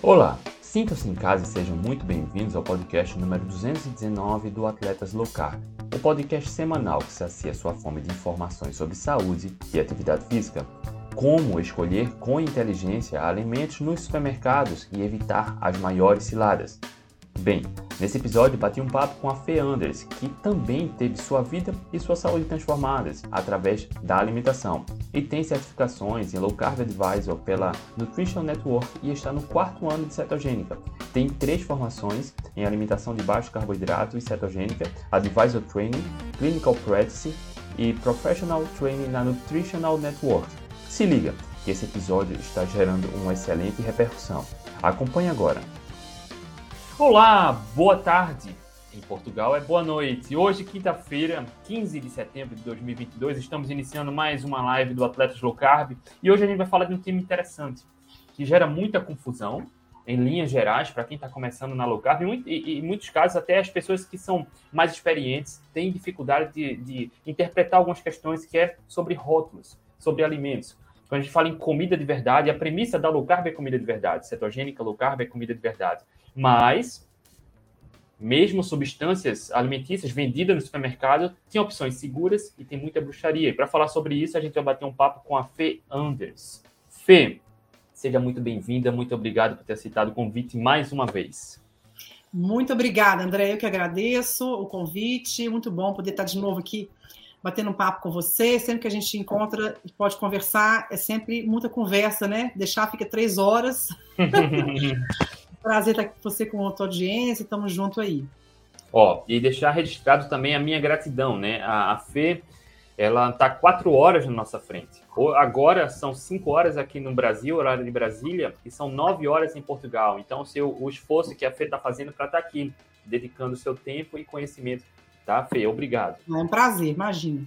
Olá, sintam-se em casa e sejam muito bem-vindos ao podcast número 219 do Atletas Low Carb, o podcast semanal que sacia sua fome de informações sobre saúde e atividade física. Como escolher com inteligência alimentos nos supermercados e evitar as maiores ciladas. Bem, nesse episódio bati um papo com a Fê Anders, que também teve sua vida e sua saúde transformadas através da alimentação e tem certificações em Low Carb Advisor pela Nutrition Network e está no quarto ano de cetogênica. Tem três formações em alimentação de baixo carboidrato e cetogênica, Advisor Training, Clinical Practice e Professional Training na Nutritional Network. Se liga, que esse episódio está gerando uma excelente repercussão. Acompanhe agora. Olá, boa tarde. Em Portugal é boa noite. Hoje, quinta-feira, 15 de setembro de 2022, estamos iniciando mais uma live do Atletas Low Carb e hoje a gente vai falar de um tema interessante que gera muita confusão em linhas gerais para quem está começando na low carb e, e, em muitos casos até as pessoas que são mais experientes têm dificuldade de, de interpretar algumas questões que é sobre rótulos, sobre alimentos. Quando a gente fala em comida de verdade, a premissa da low carb é comida de verdade, cetogênica low carb é comida de verdade. Mas, mesmo substâncias alimentícias vendidas no supermercado, tem opções seguras e tem muita bruxaria. E para falar sobre isso, a gente vai bater um papo com a Fê Anders. Fê, seja muito bem-vinda, muito obrigado por ter aceitado o convite mais uma vez. Muito obrigada, André. Eu que agradeço o convite. Muito bom poder estar de novo aqui batendo um papo com você. Sempre que a gente encontra e pode conversar, é sempre muita conversa, né? Deixar fica três horas. Prazer estar com você com a tua audiência, estamos junto aí. Ó, e deixar registrado também a minha gratidão, né? A, a Fê, ela está quatro horas na nossa frente. Agora são cinco horas aqui no Brasil, horário de Brasília, e são nove horas em Portugal. Então, o, seu, o esforço que a Fê está fazendo para estar tá aqui, dedicando seu tempo e conhecimento, tá, Fê? Obrigado. É um prazer, imagina.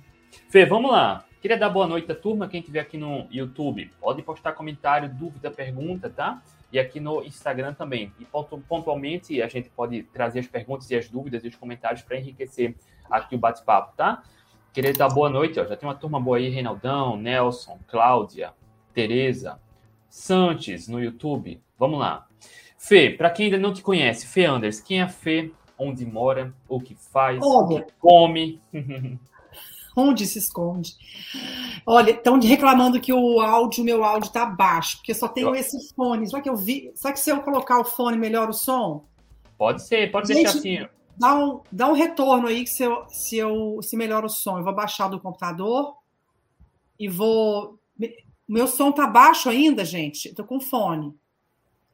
Fê, vamos lá. Queria dar boa noite à turma, quem estiver aqui no YouTube. Pode postar comentário, dúvida, pergunta, tá? e aqui no Instagram também. E pontualmente a gente pode trazer as perguntas e as dúvidas e os comentários para enriquecer aqui o bate-papo, tá? Queria dar boa noite, ó. já tem uma turma boa aí, Reinaldão, Nelson, Cláudia, Tereza, Santos no YouTube. Vamos lá. Fê, para quem ainda não te conhece, Fê Anders, quem é a Fê? Onde mora? O que faz? O que come? Onde se esconde? Olha, estão reclamando que o áudio, meu áudio está baixo, porque eu só tenho eu... esses fones. Será que eu vi? Será que se eu colocar o fone melhora o som? Pode ser, pode Gente, deixar assim. Dá um, dá um retorno aí que se, eu, se, eu, se melhora o som. Eu vou baixar do computador e vou. Meu som tá baixo ainda, gente. Tô com fone.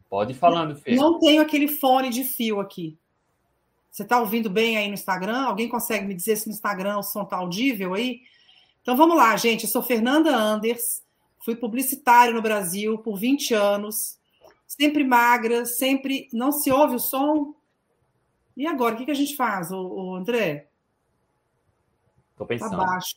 Pode ir falando, Fê. Não tenho aquele fone de fio aqui. Você está ouvindo bem aí no Instagram? Alguém consegue me dizer se no Instagram o som está audível aí? Então vamos lá, gente. Eu sou Fernanda Anders, fui publicitária no Brasil por 20 anos, sempre magra, sempre. Não se ouve o som? E agora, o que, que a gente faz, André? Estou pensando. Tá baixo.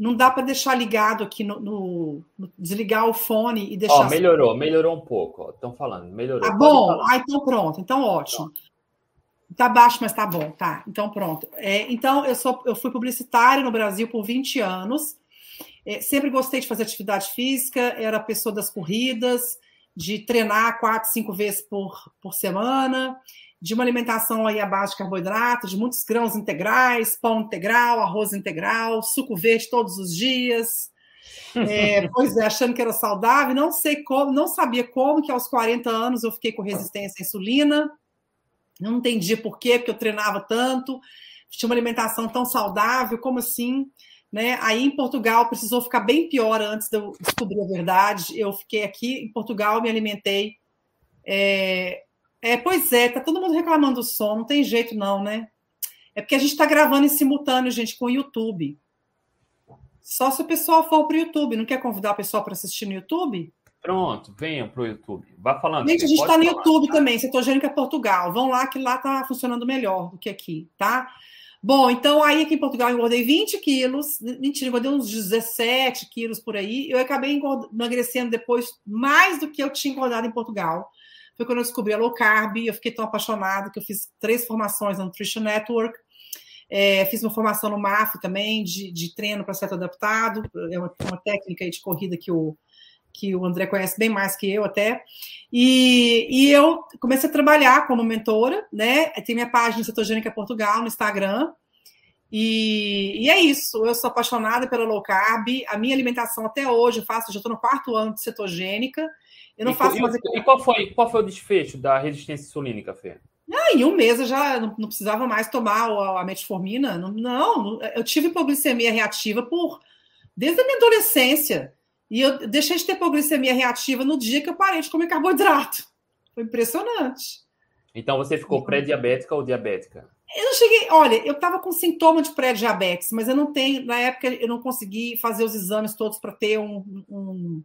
Não dá para deixar ligado aqui no, no, desligar o fone e deixar. Ó, melhorou, melhorou um pouco. Estão falando, melhorou. Tá bom, ah, então pronto, então ótimo. Tá baixo, mas tá bom, tá. Então pronto. É, então eu sou, eu fui publicitária no Brasil por 20 anos. É, sempre gostei de fazer atividade física, era pessoa das corridas, de treinar quatro, cinco vezes por, por semana de uma alimentação aí à base de carboidratos, de muitos grãos integrais, pão integral, arroz integral, suco verde todos os dias. É, pois é, achando que era saudável, não sei como, não sabia como que aos 40 anos eu fiquei com resistência à insulina. Não entendi por quê, porque eu treinava tanto, tinha uma alimentação tão saudável, como assim? Né? Aí em Portugal precisou ficar bem pior antes de eu descobrir a verdade. Eu fiquei aqui em Portugal, me alimentei é, é, pois é, tá todo mundo reclamando do som, não tem jeito não, né? É porque a gente está gravando em simultâneo, gente, com o YouTube. Só se o pessoal for para o YouTube. Não quer convidar o pessoal para assistir no YouTube? Pronto, venham para o YouTube. Vá falando. Gente, a gente está no YouTube tá? também, Cetogênica Portugal. Vão lá, que lá está funcionando melhor do que aqui, tá? Bom, então aí aqui em Portugal eu engordei 20 quilos. Mentira, engordei uns 17 quilos por aí. Eu acabei emagrecendo depois mais do que eu tinha engordado em Portugal foi quando eu descobri a low carb. Eu fiquei tão apaixonada que eu fiz três formações na Nutrition Network. É, fiz uma formação no MAF também, de, de treino para certo adaptado. É uma, uma técnica de corrida que o, que o André conhece bem mais que eu até. E, e eu comecei a trabalhar como mentora, né? Tem minha página Cetogênica Portugal no Instagram. E, e, é isso, eu sou apaixonada pela low carb. A minha alimentação até hoje, eu faço, já estou no quarto ano de cetogênica. Eu não e, faço e, mais. E qual foi, qual foi o desfecho da resistência insulínica, Fê? Ah, em um mês eu já não, não precisava mais tomar a, a metformina. Não, não, eu tive hipoglicemia reativa por desde a minha adolescência. E eu deixei de ter hipoglicemia reativa no dia que eu parei de comer carboidrato. Foi impressionante. Então você ficou pré-diabética ou diabética? Eu não cheguei. Olha, eu estava com sintoma de pré-diabetes, mas eu não tenho. Na época, eu não consegui fazer os exames todos para ter um, um,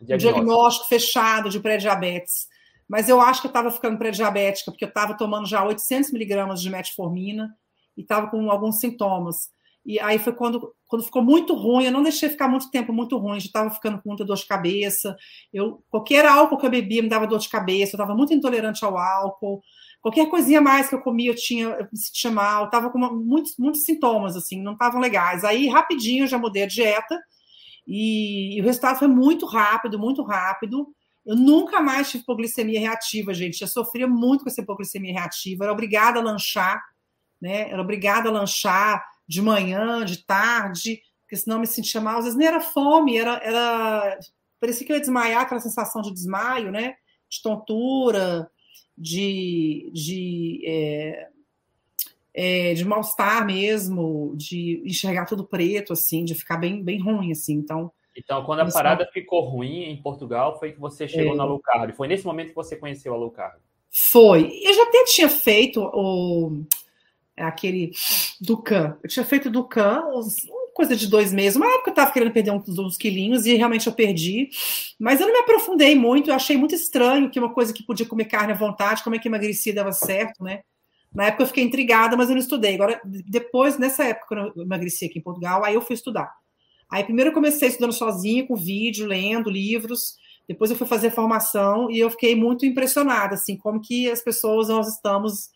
diagnóstico. diagnóstico. fechado de pré-diabetes. Mas eu acho que eu estava ficando pré-diabética, porque eu estava tomando já 800 miligramas de metformina e estava com alguns sintomas. E aí foi quando, quando ficou muito ruim, eu não deixei ficar muito tempo muito ruim, já estava ficando com muita dor de cabeça. Eu, qualquer álcool que eu bebia me dava dor de cabeça, eu estava muito intolerante ao álcool. Qualquer coisinha mais que eu comia, eu tinha, eu me sentia mal, estava com uma, muitos, muitos sintomas, assim, não estavam legais. Aí, rapidinho, eu já mudei a dieta e, e, o resultado foi muito rápido, muito rápido. Eu nunca mais tive hipoglicemia reativa, gente. Eu sofria muito com essa hipoglicemia reativa, era obrigada a lanchar, né? Era obrigada a lanchar de manhã, de tarde, porque senão eu me sentia mal. Às vezes nem era fome, era, era... parecia que eu ia desmaiar, aquela sensação de desmaio, né? De tontura, de, de, é, é, de mal-estar mesmo, de enxergar tudo preto, assim, de ficar bem, bem ruim, assim. Então, então, quando a parada ficou ruim em Portugal, foi que você chegou é. na low carb. Foi nesse momento que você conheceu a low carb? Foi. Eu já até tinha feito o aquele Ducan. Eu tinha feito Ducan, coisa de dois meses. Uma época eu estava querendo perder uns, uns quilinhos e realmente eu perdi. Mas eu não me aprofundei muito. Eu achei muito estranho que uma coisa que podia comer carne à vontade, como é que emagrecia dava certo, né? Na época eu fiquei intrigada, mas eu não estudei. Agora, depois, nessa época, quando eu emagreci aqui em Portugal, aí eu fui estudar. Aí primeiro eu comecei estudando sozinha, com vídeo, lendo livros. Depois eu fui fazer formação e eu fiquei muito impressionada, assim, como que as pessoas nós estamos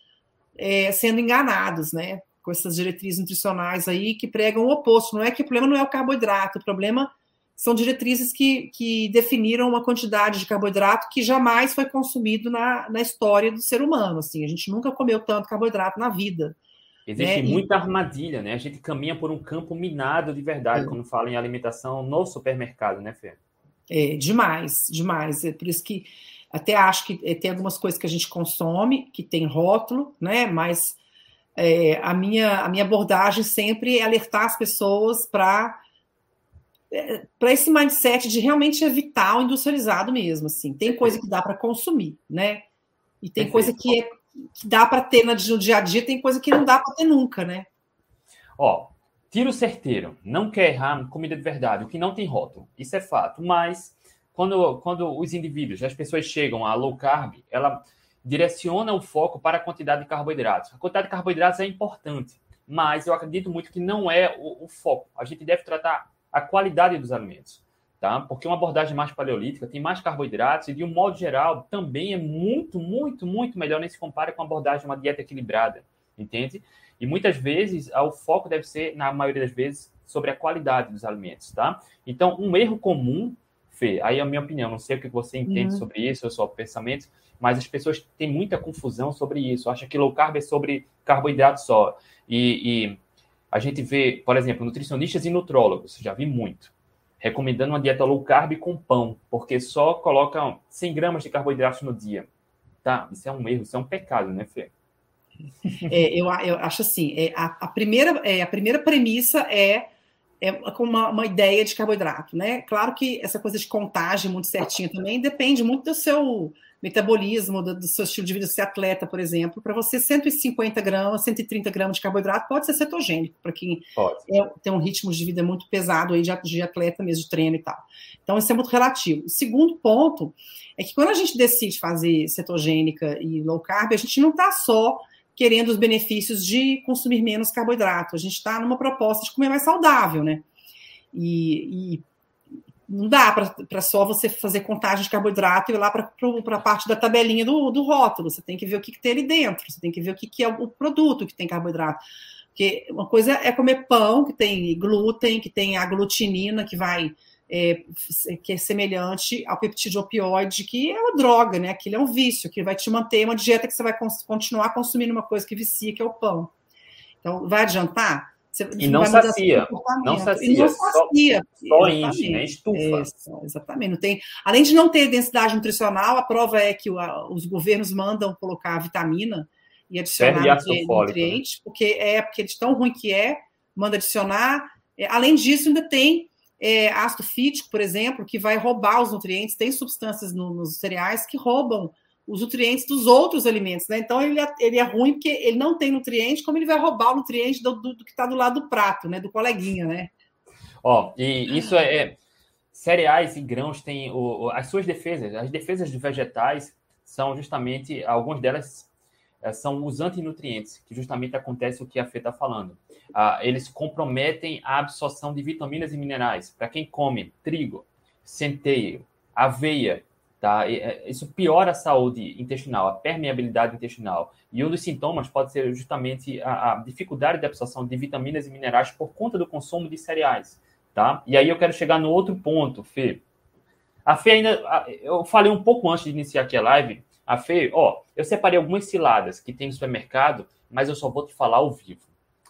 é, sendo enganados, né? Com essas diretrizes nutricionais aí que pregam o oposto. Não é que o problema não é o carboidrato, o problema são diretrizes que, que definiram uma quantidade de carboidrato que jamais foi consumido na, na história do ser humano. Assim, a gente nunca comeu tanto carboidrato na vida. Existe né? muita e... armadilha, né? A gente caminha por um campo minado de verdade é. quando fala em alimentação no supermercado, né, Fê? É, demais, demais. É por isso que até acho que é, tem algumas coisas que a gente consome que tem rótulo, né? Mas é, a, minha, a minha abordagem sempre é alertar as pessoas para é, para esse mindset de realmente evitar o industrializado mesmo, assim. Tem coisa que dá para consumir, né? E tem Perfeito. coisa que é que dá para ter no dia a dia, tem coisa que não dá para ter nunca, né? Ó, tiro certeiro, não quer errar comida de verdade, o que não tem rótulo, isso é fato. Mas quando, quando os indivíduos, as pessoas chegam a low carb, ela direciona o foco para a quantidade de carboidratos. A quantidade de carboidratos é importante, mas eu acredito muito que não é o, o foco. A gente deve tratar a qualidade dos alimentos tá? Porque uma abordagem mais paleolítica tem mais carboidratos e, de um modo geral, também é muito, muito, muito melhor nem se compara com a abordagem de uma dieta equilibrada, entende? E muitas vezes o foco deve ser, na maioria das vezes, sobre a qualidade dos alimentos, tá? Então, um erro comum, Fê, aí é a minha opinião, não sei o que você entende uhum. sobre isso, ou seu pensamento, mas as pessoas têm muita confusão sobre isso, acham que low carb é sobre carboidrato só. E, e a gente vê, por exemplo, nutricionistas e nutrólogos, já vi muito, recomendando uma dieta low carb com pão, porque só colocam 100 gramas de carboidratos no dia. Tá, isso é um erro, isso é um pecado, né, Fê? É, eu, eu, acho assim, é, a, a, primeira, é, a primeira premissa é, é uma, uma, ideia de carboidrato, né? Claro que essa coisa de contagem muito certinha também depende muito do seu metabolismo, do, do, seu estilo de vida, ser atleta, por exemplo, para você 150 gramas, 130 gramas de carboidrato pode ser cetogênico, para quem é, tem um ritmo de vida muito pesado aí de, de atleta mesmo, de treino e tal. Então, isso é muito relativo. O segundo ponto é que quando a gente decide fazer cetogênica e low carb, a gente não está só querendo os benefícios de consumir menos carboidrato, a gente está numa proposta de comer mais saudável, né? E, e não dá para só você fazer contagem de carboidrato e ir lá para a parte da tabelinha do, do rótulo. Você tem que ver o que, que tem ali dentro, você tem que ver o que, que é o produto que tem carboidrato. Porque uma coisa é comer pão, que tem glúten, que tem a glutinina, que vai é, que é semelhante ao peptídeo opioide, que é uma droga, né? Aquilo é um vício, que vai te manter uma dieta que você vai continuar consumindo uma coisa que vicia, que é o pão. Então, vai adiantar? Você, e não sacia, não sacia, e não sacia. Só, só enche, né? Estufa. Isso, exatamente. Não tem, além de não ter densidade nutricional, a prova é que o, a, os governos mandam colocar vitamina e adicionar né? nutrientes, né? porque é porque de tão ruim que é, manda adicionar. É, além disso, ainda tem é, ácido fítico, por exemplo, que vai roubar os nutrientes. Tem substâncias no, nos cereais que roubam os nutrientes dos outros alimentos, né? Então ele é, ele é ruim porque ele não tem nutriente, como ele vai roubar o nutriente do, do, do que está do lado do prato, né? Do coleguinha, né? Ó, e isso é, é cereais e grãos têm o, as suas defesas. As defesas de vegetais são justamente algumas delas é, são os antinutrientes, que justamente acontece o que a Fê está falando. Ah, eles comprometem a absorção de vitaminas e minerais. Para quem come trigo, centeio, aveia, Tá? É, isso piora a saúde intestinal, a permeabilidade intestinal. E um dos sintomas pode ser justamente a, a, dificuldade de absorção de vitaminas e minerais por conta do consumo de cereais. Tá? E aí eu quero chegar no outro ponto, Fê. A Fê ainda. Eu falei um pouco antes de iniciar aqui a live. A Fê, ó, eu separei algumas ciladas que tem no supermercado, mas eu só vou te falar ao vivo.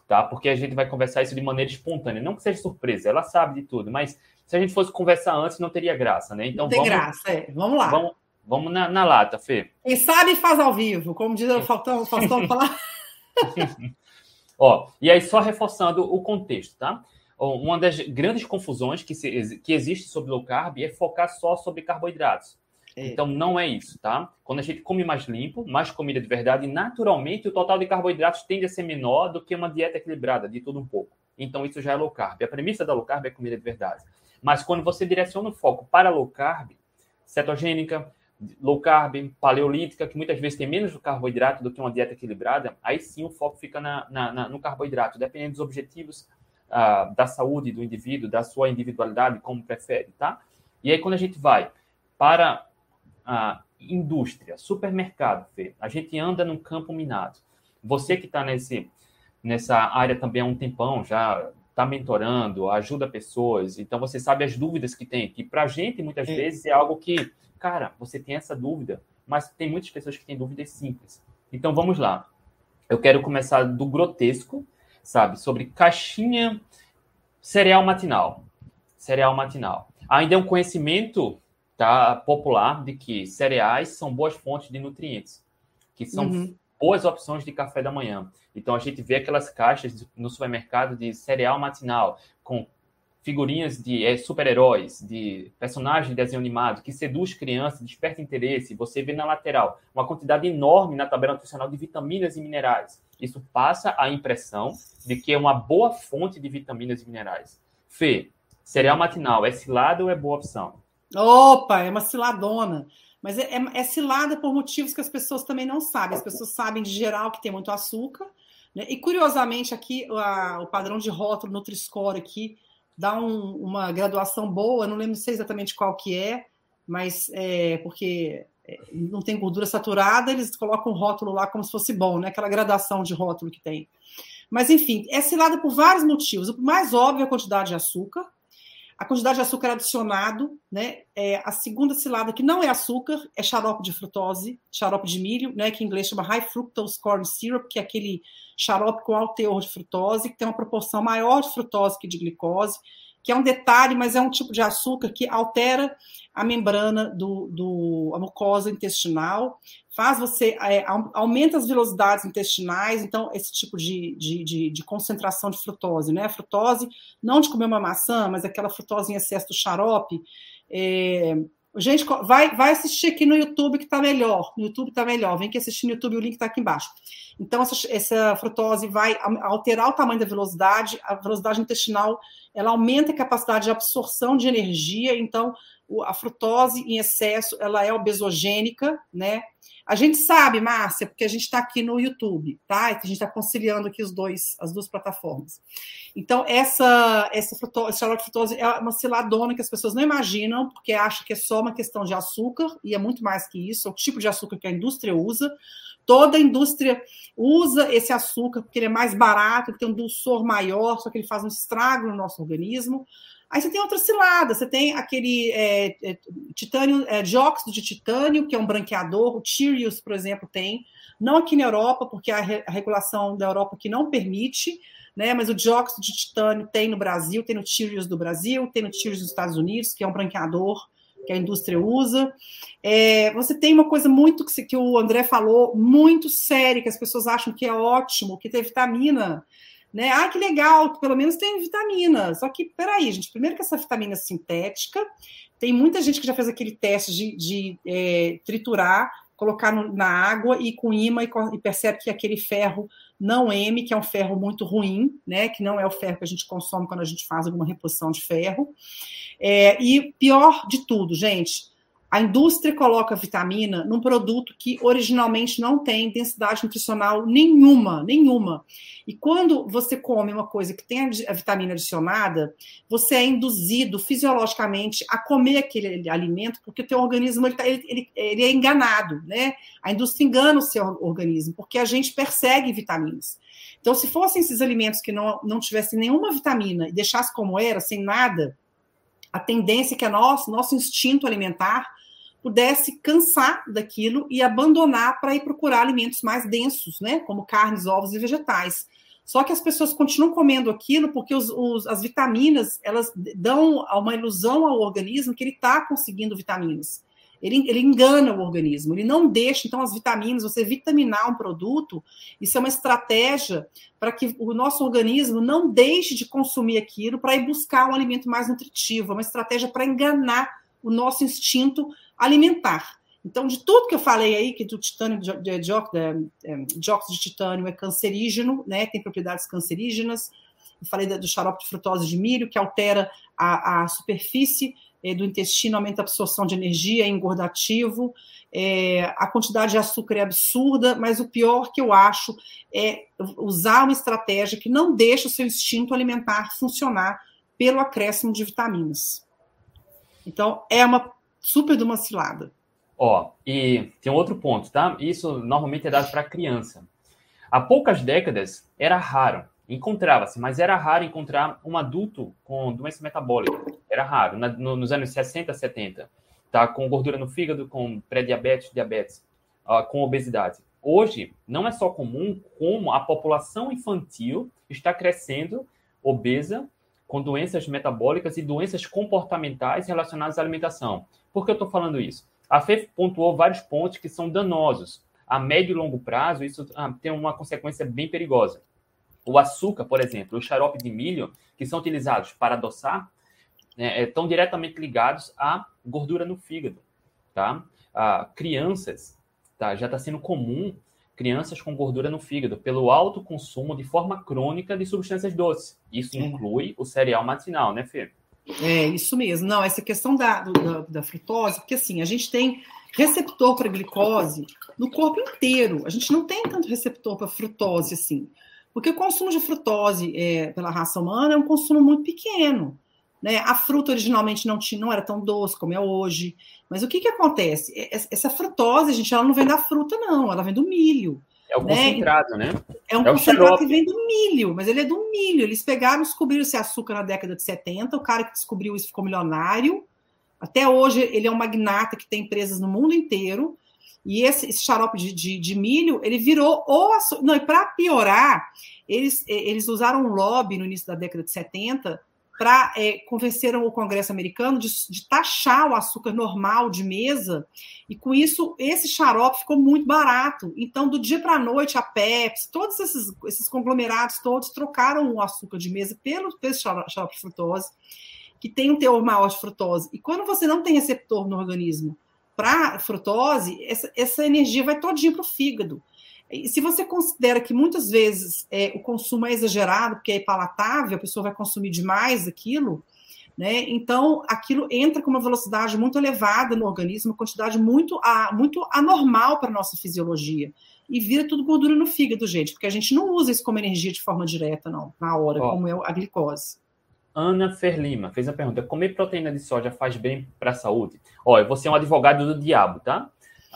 Tá? Porque a gente vai conversar isso de maneira espontânea. Não que seja surpresa, ela sabe de tudo, mas se a gente fosse conversar antes, não teria graça, né? Então, não tem vamos, graça, é. Vamos lá. Vamos, vamos na, na, lata, Fê. Quem sabe faz ao vivo, como diz o Faustão, Faustão falar. Ó, e aí, só reforçando o contexto, tá? Uma das grandes confusões que, se, que existe sobre low carb é focar só sobre carboidratos. É. Então, não é isso, tá? Quando a gente come mais limpo, mais comida de verdade, naturalmente o total de carboidratos tende a ser menor do que uma dieta equilibrada, de tudo um pouco. Então, isso já é low carb. A premissa da low carb é comida de verdade. Mas quando você direciona o foco para low carb, cetogênica, low carb, paleolítica, que muitas vezes tem menos carboidrato do que uma dieta equilibrada, aí sim o foco fica na, na, na no carboidrato, dependendo dos objetivos uh, da saúde do indivíduo, da sua individualidade, como prefere, tá? E aí quando a gente vai para a indústria, supermercado, Fê, a gente anda num campo minado. Você que está nesse nessa área também há um tempão, já está mentorando, ajuda pessoas, então você sabe as dúvidas que tem, que para a gente muitas é. vezes é algo que, cara, você tem essa dúvida, mas tem muitas pessoas que têm dúvidas simples. Então vamos lá. Eu quero começar do grotesco, sabe, sobre caixinha cereal matinal. Cereal matinal. Ainda é um conhecimento tá, popular de que cereais são boas fontes de nutrientes, que são uhum boas opções de café da manhã. Então a gente vê aquelas caixas no supermercado de cereal matinal com figurinhas de é, super-heróis, de personagens de desenho animado que seduz crianças, desperta interesse. Você vê na lateral uma quantidade enorme na tabela nutricional de vitaminas e minerais. Isso passa a impressão de que é uma boa fonte de vitaminas e minerais. Fê, cereal matinal é cilada ou é boa opção? Opa, é uma ciladona. Mas é, é, é, cilada por motivos que as pessoas também não sabem. As pessoas sabem de geral que tem muito açúcar. Né? E curiosamente, aqui a, o padrão de rótulo Nutri-Score aqui dá um, uma graduação boa, não lembro sei exatamente qual que é, mas é porque é, não tem gordura saturada, eles colocam o rótulo lá como se fosse bom, né? Aquela gradação de rótulo que tem. Mas enfim, é cilada por vários motivos. O mais óbvio é a quantidade de açúcar, a quantidade de açúcar adicionado, né? É, a segunda cilada, que não é açúcar, é xarope de frutose, xarope de milho, né? Que em inglês chama high fructose corn syrup, que é aquele xarope com alto teor de frutose, que tem uma proporção maior de frutose que de glicose, que é um detalhe, mas é um tipo de açúcar que altera a membrana do, do a mucosa intestinal, faz você é, aumenta as velocidades intestinais, então esse tipo de, de, de, de, concentração de frutose, né? A frutose, não de comer uma maçã, mas aquela frutose em excesso do xarope. É, gente, vai, vai assistir aqui no YouTube que está melhor. No YouTube está melhor. Vem aqui assistir no YouTube, o link está aqui embaixo. Então, essa, essa frutose vai alterar o tamanho da velocidade, a velocidade intestinal ela aumenta a capacidade de absorção de energia, então a frutose em excesso ela é obesogênica, né? A gente sabe, Márcia, porque a gente está aqui no YouTube, tá? A gente está conciliando aqui os dois, as duas plataformas. Então, essa, essa frutose, é uma ciladona que as pessoas não imaginam, porque acham que é só uma questão de açúcar, e é muito mais que isso, é o tipo de açúcar que a indústria usa. Toda a indústria usa esse açúcar porque ele é mais barato, ele tem um dulçor maior, só que ele faz um estrago no nosso organismo. Aí você tem outra cilada, você tem aquele é, é, titânio, é, dióxido de titânio, que é um branqueador, o Tyrius, por exemplo, tem. Não aqui na Europa, porque a, re, a regulação da Europa que não permite, né? Mas o dióxido de titânio tem no Brasil, tem no Tyrius do Brasil, tem no Tyrius dos Estados Unidos, que é um branqueador que a indústria usa. É, você tem uma coisa muito que, que o André falou, muito séria, que as pessoas acham que é ótimo, que tem vitamina. Né? Ah, que legal, pelo menos tem vitamina. Só que, peraí, gente, primeiro que essa vitamina é sintética, tem muita gente que já fez aquele teste de, de é, triturar, colocar no, na água e com imã e, e, percebe que aquele ferro não M, que é um ferro muito ruim, né? Que não é o ferro que a gente consome quando a gente faz alguma reposição de ferro. É, e pior de tudo, gente, a indústria coloca vitamina num produto que originalmente não tem densidade nutricional nenhuma, nenhuma. E quando você come uma coisa que tem a vitamina adicionada, você é induzido fisiologicamente a comer aquele alimento, porque o teu organismo ele, tá, ele, ele, é enganado, né? A indústria engana o seu organismo, porque a gente persegue vitaminas. Então, se fossem esses alimentos que não, não tivessem nenhuma vitamina e deixasse como era, sem nada, a tendência é que a nosso, nosso instinto alimentar pudesse cansar daquilo e abandonar para ir procurar alimentos mais densos, né, como carnes, ovos e vegetais. Só que as pessoas continuam comendo aquilo porque os, os, as vitaminas elas dão uma ilusão ao organismo que ele está conseguindo vitaminas. Ele, ele, engana o organismo, ele não deixa, então, as vitaminas, você vitaminar um produto, isso é uma estratégia para que o nosso organismo não deixe de consumir aquilo para ir buscar um alimento mais nutritivo, é uma estratégia para enganar o nosso instinto alimentar. Então, de tudo que eu falei aí, que do titânio, de, de, dióxido de titânio é cancerígeno, né, tem propriedades cancerígenas, eu falei do xarope de frutose de milho, que altera a, a superfície é, do intestino, aumenta a absorção de energia, é engordativo, é, a quantidade de açúcar é absurda, mas o pior que eu acho é usar uma estratégia que não deixa o seu instinto alimentar funcionar pelo acréscimo de vitaminas. Então, é uma super de uma cilada. Ó, e tem outro ponto, tá? Isso normalmente é dado para criança. Há poucas décadas era raro, encontrava-se, mas era raro encontrar um adulto com doença metabólica. Era raro, na, no, nos anos 60, 70. Tá? Com gordura no fígado, com pré-diabetes, diabetes, uh, com obesidade. Hoje, não é só comum, como a população infantil está crescendo obesa, com doenças metabólicas e doenças comportamentais relacionadas à alimentação. Por que eu estou falando isso? A FEF pontuou vários pontos que são danosos. A médio e longo prazo, isso ah, tem uma consequência bem perigosa. O açúcar, por exemplo, o xarope de milho, que são utilizados para adoçar, né, estão diretamente ligados à gordura no fígado. Tá? Ah, crianças, tá? já está sendo comum crianças com gordura no fígado pelo alto consumo de forma crônica de substâncias doces. Isso inclui o cereal matinal, né, Fê? É, isso mesmo. Não, essa questão da, da, da frutose, porque assim, a gente tem receptor para glicose no corpo inteiro. A gente não tem tanto receptor para frutose assim. Porque o consumo de frutose é, pela raça humana é um consumo muito pequeno. Né? A fruta originalmente não, tinha, não era tão doce como é hoje. Mas o que, que acontece? Essa frutose, gente, ela não vem da fruta, não, ela vem do milho. É o né? concentrado, né? É um é concentrado que vem do milho, mas ele é do milho. Eles pegaram e descobriram esse açúcar na década de 70. O cara que descobriu isso ficou milionário. Até hoje, ele é um magnata que tem empresas no mundo inteiro. E esse, esse xarope de, de, de, milho, ele virou o açúcar. Não, e para piorar, eles, eles usaram um lobby no início da década de 70 para é, convenceram o Congresso americano de, de, taxar o açúcar normal de mesa, e com isso esse xarope ficou muito barato. Então, do dia para a noite, a Pepsi, todos esses, esses conglomerados todos trocaram o açúcar de mesa pelo, pelo xarope de frutose, que tem um teor maior de frutose. E quando você não tem receptor no organismo para frutose, essa, essa energia vai todinha para o fígado. E se você considera que muitas vezes é, o consumo é exagerado, porque é palatável, a pessoa vai consumir demais aquilo, né? Então aquilo entra com uma velocidade muito elevada no organismo, uma quantidade muito, a, muito anormal para a nossa fisiologia. E vira tudo gordura no fígado, gente, porque a gente não usa isso como energia de forma direta, não, na hora, Ó, como é a glicose. Ana Ferlima fez a pergunta: comer proteína de soja faz bem para a saúde? Olha, você é um advogado do diabo, tá?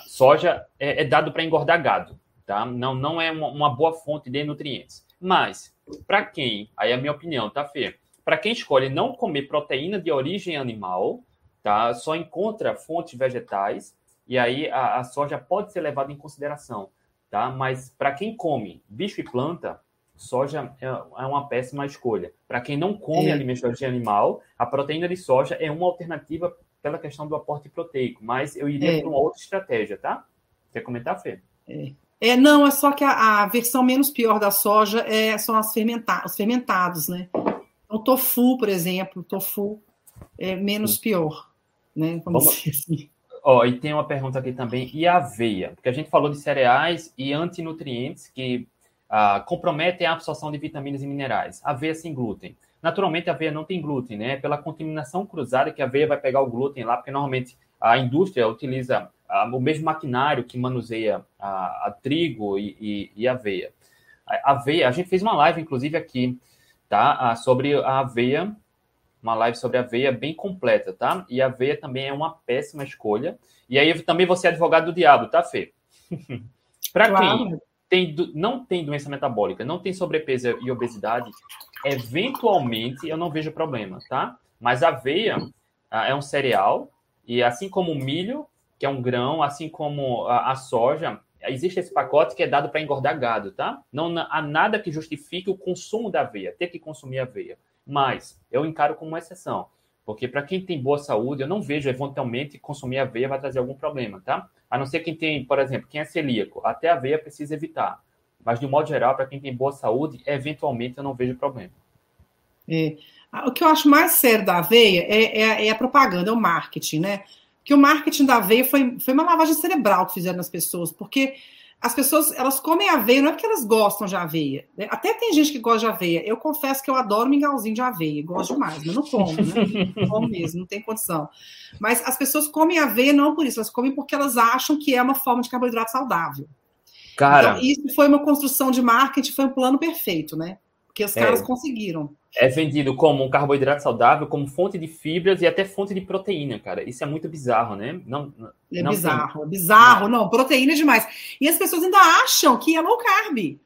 Soja é, é dado para engordar gado tá? Não, não é uma, uma boa fonte de nutrientes. Mas, para quem, aí é a minha opinião, tá, Fê? para quem escolhe não comer proteína de origem animal, tá? Só encontra fontes vegetais e aí a, a soja pode ser levada em consideração, tá? Mas para quem come bicho e planta, soja é, é uma péssima escolha. Para quem não come é. alimentos de origem animal, a proteína de soja é uma alternativa pela questão do aporte proteico, mas eu iria é. para uma outra estratégia, tá? Quer comentar, Fê? É. É, não, é só que a, a, versão menos pior da soja é, são as fermenta os fermentados, né? O tofu, por exemplo, o tofu é menos pior, né? Vamos, Vamos... assim. Ó, e tem uma pergunta aqui também, e a aveia? Porque a gente falou de cereais e antinutrientes que ah, comprometem a absorção de vitaminas e minerais. Aveia sem glúten. Naturalmente, a aveia não tem glúten, né? Pela contaminação cruzada que a aveia vai pegar o glúten lá, porque normalmente a indústria utiliza ah, o mesmo maquinário que manuseia a, a trigo e, e, e, aveia. A aveia, a gente fez uma live, inclusive, aqui, tá? Ah, sobre a aveia, uma live sobre a aveia bem completa, tá? E a aveia também é uma péssima escolha. E aí também você é advogado do diabo, tá, Fê? Para claro. quem tem, não tem doença metabólica, não tem sobrepeso e obesidade, eventualmente eu não vejo problema, tá? Mas a aveia ah, é um cereal e assim como o milho, que é um grão, assim como a, a soja, existe esse pacote que é dado para engordar gado, tá? Não há nada que justifique o consumo da aveia, ter que consumir aveia. Mas eu encaro como uma exceção, porque para quem tem boa saúde, eu não vejo eventualmente consumir aveia vai trazer algum problema, tá? A não ser quem tem, por exemplo, quem é celíaco, até aveia precisa evitar. Mas, de um modo geral, para quem tem boa saúde, eventualmente eu não vejo problema. É. O que eu acho mais sério da aveia é, é, é, a propaganda, é o marketing, né? Que o marketing da aveia foi, foi uma lavagem cerebral que fizeram nas pessoas, porque as pessoas elas comem aveia, não é porque elas gostam de aveia. Né? Até tem gente que gosta de aveia. Eu confesso que eu adoro mingauzinho de aveia, gosto demais, mas não como, né? Não como mesmo, não tem condição. Mas as pessoas comem aveia não por isso, elas comem porque elas acham que é uma forma de carboidrato saudável. Cara, então, isso foi uma construção de marketing, foi um plano perfeito, né? Porque os caras é, conseguiram. É vendido como um carboidrato saudável, como fonte de fibras e até fonte de proteína, cara. Isso é muito bizarro, né? Não, é não bizarro, tem... bizarro. Não, proteína é demais. E as pessoas ainda acham que é low carb.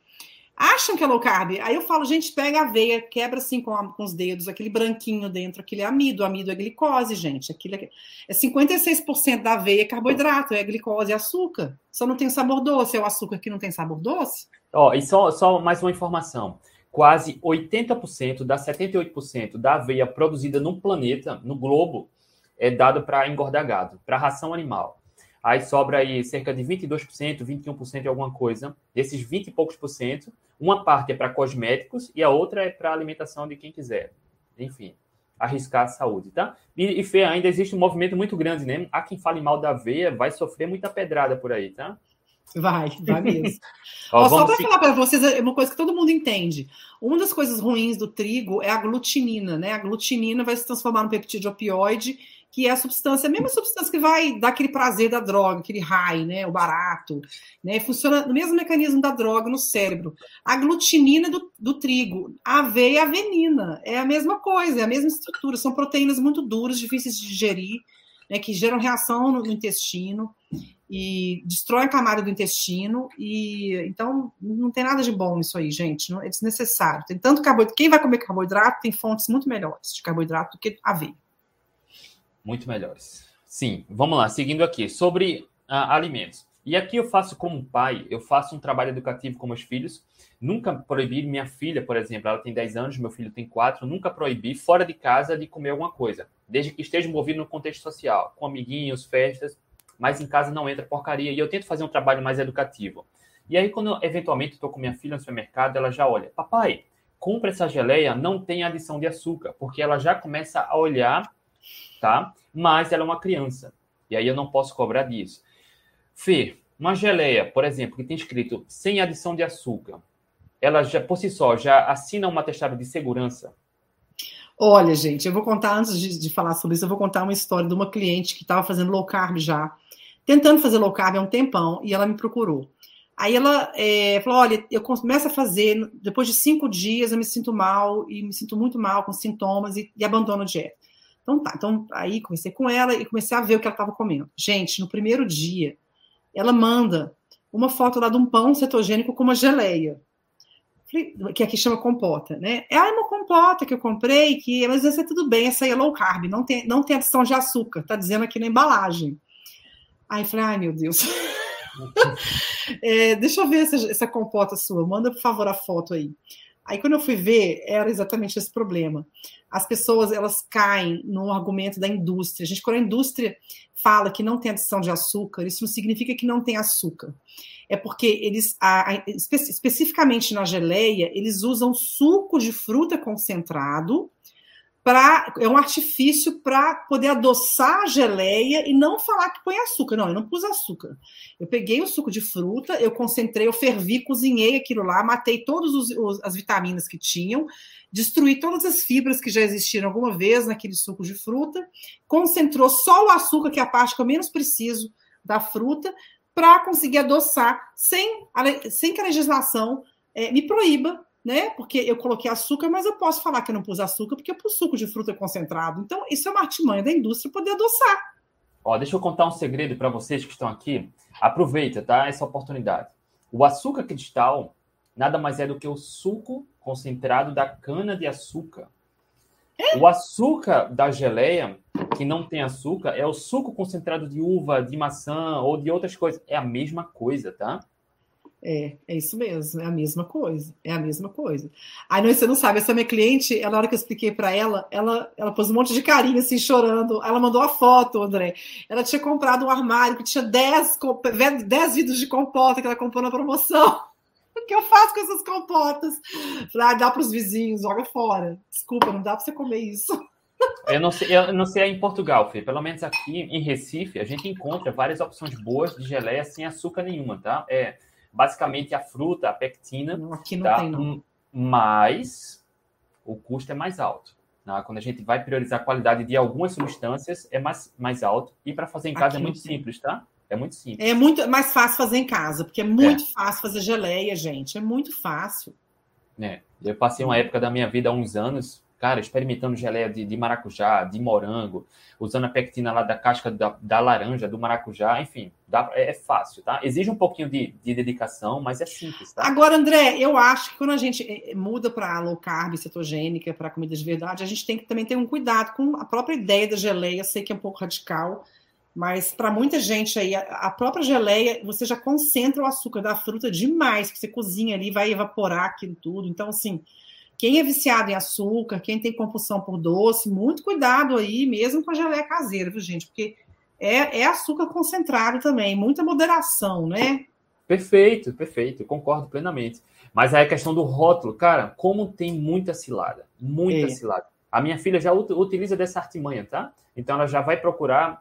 Acham que é low carb. Aí eu falo, gente, pega a aveia, quebra assim com, a, com os dedos, aquele branquinho dentro, aquele é amido. Amido é glicose, gente. Aquilo é, é 56% da aveia é carboidrato, é glicose e açúcar. Só não tem sabor doce. É o açúcar que não tem sabor doce. Ó, oh, e só, só mais uma informação quase 80% das 78% da aveia produzida no planeta, no globo, é dado para engordar gado, para ração animal. Aí sobra aí cerca de 22%, 21% de alguma coisa. Desses 20 e poucos por cento, uma parte é para cosméticos e a outra é para alimentação de quem quiser. Enfim, arriscar a saúde, tá? E, e Fê, ainda existe um movimento muito grande, né? Há quem fale mal da aveia, vai sofrer muita pedrada por aí, tá? Vai, vai mesmo. Ó, só para falar para vocês, é uma coisa que todo mundo entende. Uma das coisas ruins do trigo é a glutinina, né? A glutinina vai se transformar no peptídeo opioide, que é a substância, a mesma substância que vai dar aquele prazer da droga, aquele high, né? O barato, né? Funciona no mesmo mecanismo da droga no cérebro. A glutinina do, do trigo, a aveia e a avenina, é a mesma coisa, é a mesma estrutura. São proteínas muito duras, difíceis de digerir, né? Que geram reação no, no intestino e destrói a camada do intestino e então não tem nada de bom nisso aí, gente, não é desnecessário. Tem tanto carboidrato, quem vai comer carboidrato tem fontes muito melhores de carboidrato do que aveia. Muito melhores. Sim, vamos lá, seguindo aqui sobre uh, alimentos. E aqui eu faço como pai, eu faço um trabalho educativo com meus filhos. Nunca proibi minha filha, por exemplo, ela tem 10 anos, meu filho tem 4, nunca proibi fora de casa de comer alguma coisa, desde que esteja envolvido no contexto social, com amiguinhos, festas, mas em casa não entra porcaria. E eu tento fazer um trabalho mais educativo. E aí, quando eu, eventualmente estou com minha filha no supermercado, ela já olha: Papai, compra essa geleia, não tem adição de açúcar, porque ela já começa a olhar, tá? Mas ela é uma criança. E aí eu não posso cobrar disso. Fê, uma geleia, por exemplo, que tem escrito sem adição de açúcar, ela já, por si só, já assina uma testada de segurança? Olha, gente, eu vou contar, antes de, de, falar sobre isso, eu vou contar uma história de uma cliente que estava fazendo low carb já tentando fazer low carb há um tempão e ela me procurou. Aí ela é, falou: olha, eu começo a fazer, depois de cinco dias eu me sinto mal e me sinto muito mal com sintomas e, e abandono a dieta. Então tá, então aí comecei com ela e comecei a ver o que ela estava comendo. Gente, no primeiro dia, ela manda uma foto lá de um pão cetogênico com uma geleia. que aqui chama compota, né? É uma compota que eu comprei, que mas isso é tudo bem, essa aí é low carb, não tem, não tem adição de açúcar, tá dizendo aqui na embalagem. Aí eu falei, ai meu Deus. é, deixa eu ver essa, essa compota sua, manda por favor a foto aí. Aí quando eu fui ver, era exatamente esse problema. As pessoas elas caem no argumento da indústria. A gente quando a indústria fala que não tem adição de açúcar, isso não significa que não tem açúcar é porque eles, a, a, espe especificamente na geleia, eles usam suco de fruta concentrado é um artifício para poder adoçar a geleia e não falar que põe açúcar. Não, eu não pus açúcar. Eu peguei o suco de fruta, eu concentrei, eu fervi, cozinhei aquilo lá, matei todas as vitaminas que tinham, destruí todas as fibras que já existiram alguma vez naquele suco de fruta, concentrou só o açúcar, que é a parte que eu menos preciso da fruta, para conseguir adoçar sem, sem que a legislação é, me proíba, né? Porque eu coloquei açúcar, mas eu posso falar que eu não pus açúcar porque eu pus suco de fruta concentrado. Então, isso é uma artimanha da indústria poder adoçar. Ó, deixa eu contar um segredo para vocês que estão aqui. Aproveita, tá? Essa oportunidade. O açúcar cristal nada mais é do que o suco concentrado da cana de açúcar. É? O açúcar da geleia que não tem açúcar é o suco concentrado de uva, de maçã ou de outras coisas. É a mesma coisa, tá? É, é isso mesmo, é a mesma coisa, é a mesma coisa. Aí não, você não sabe, essa minha cliente, ela, na hora que eu expliquei para ela, ela, ela pôs um monte de carinho assim, chorando. Ela mandou a foto, André. Ela tinha comprado um armário que tinha 10, 10 vidros de compota que ela comprou na promoção. O que eu faço com essas compotas? Falei, ah, dá para os vizinhos, joga fora. Desculpa, não dá para você comer isso. Eu não, sei, eu não sei em Portugal, Fê. Pelo menos aqui em Recife, a gente encontra várias opções boas de geleia sem açúcar nenhuma, tá? É basicamente a fruta, a pectina. Aqui não tá? tem, não. Mas o custo é mais alto. Tá? Quando a gente vai priorizar a qualidade de algumas substâncias, é mais, mais alto. E para fazer em casa é aqui é muito simples, tá? É muito simples. É muito mais fácil fazer em casa, porque é muito é. fácil fazer geleia, gente. É muito fácil. É. Eu passei uma época da minha vida há uns anos cara, experimentando geleia de, de, maracujá, de morango, usando a pectina lá da casca da, da laranja, do maracujá, enfim, dá, é, é, fácil, tá? Exige um pouquinho de, de, dedicação, mas é simples, tá? Agora, André, eu acho que quando a gente eh, muda para low carb, cetogênica, para comida de verdade, a gente tem que também ter um cuidado com a própria ideia da geleia, sei que é um pouco radical, mas para muita gente aí, a própria geleia, você já concentra o açúcar da fruta demais, que você cozinha ali, vai evaporar aquilo tudo. Então, assim, quem é viciado em açúcar, quem tem compulsão por doce, muito cuidado aí, mesmo com a geleia caseira, viu, gente? Porque é, é açúcar concentrado também, muita moderação, né? Perfeito, perfeito, concordo plenamente. Mas aí a questão do rótulo, cara, como tem muita cilada, muita é. cilada. A minha filha já utiliza dessa artimanha, tá? Então ela já vai procurar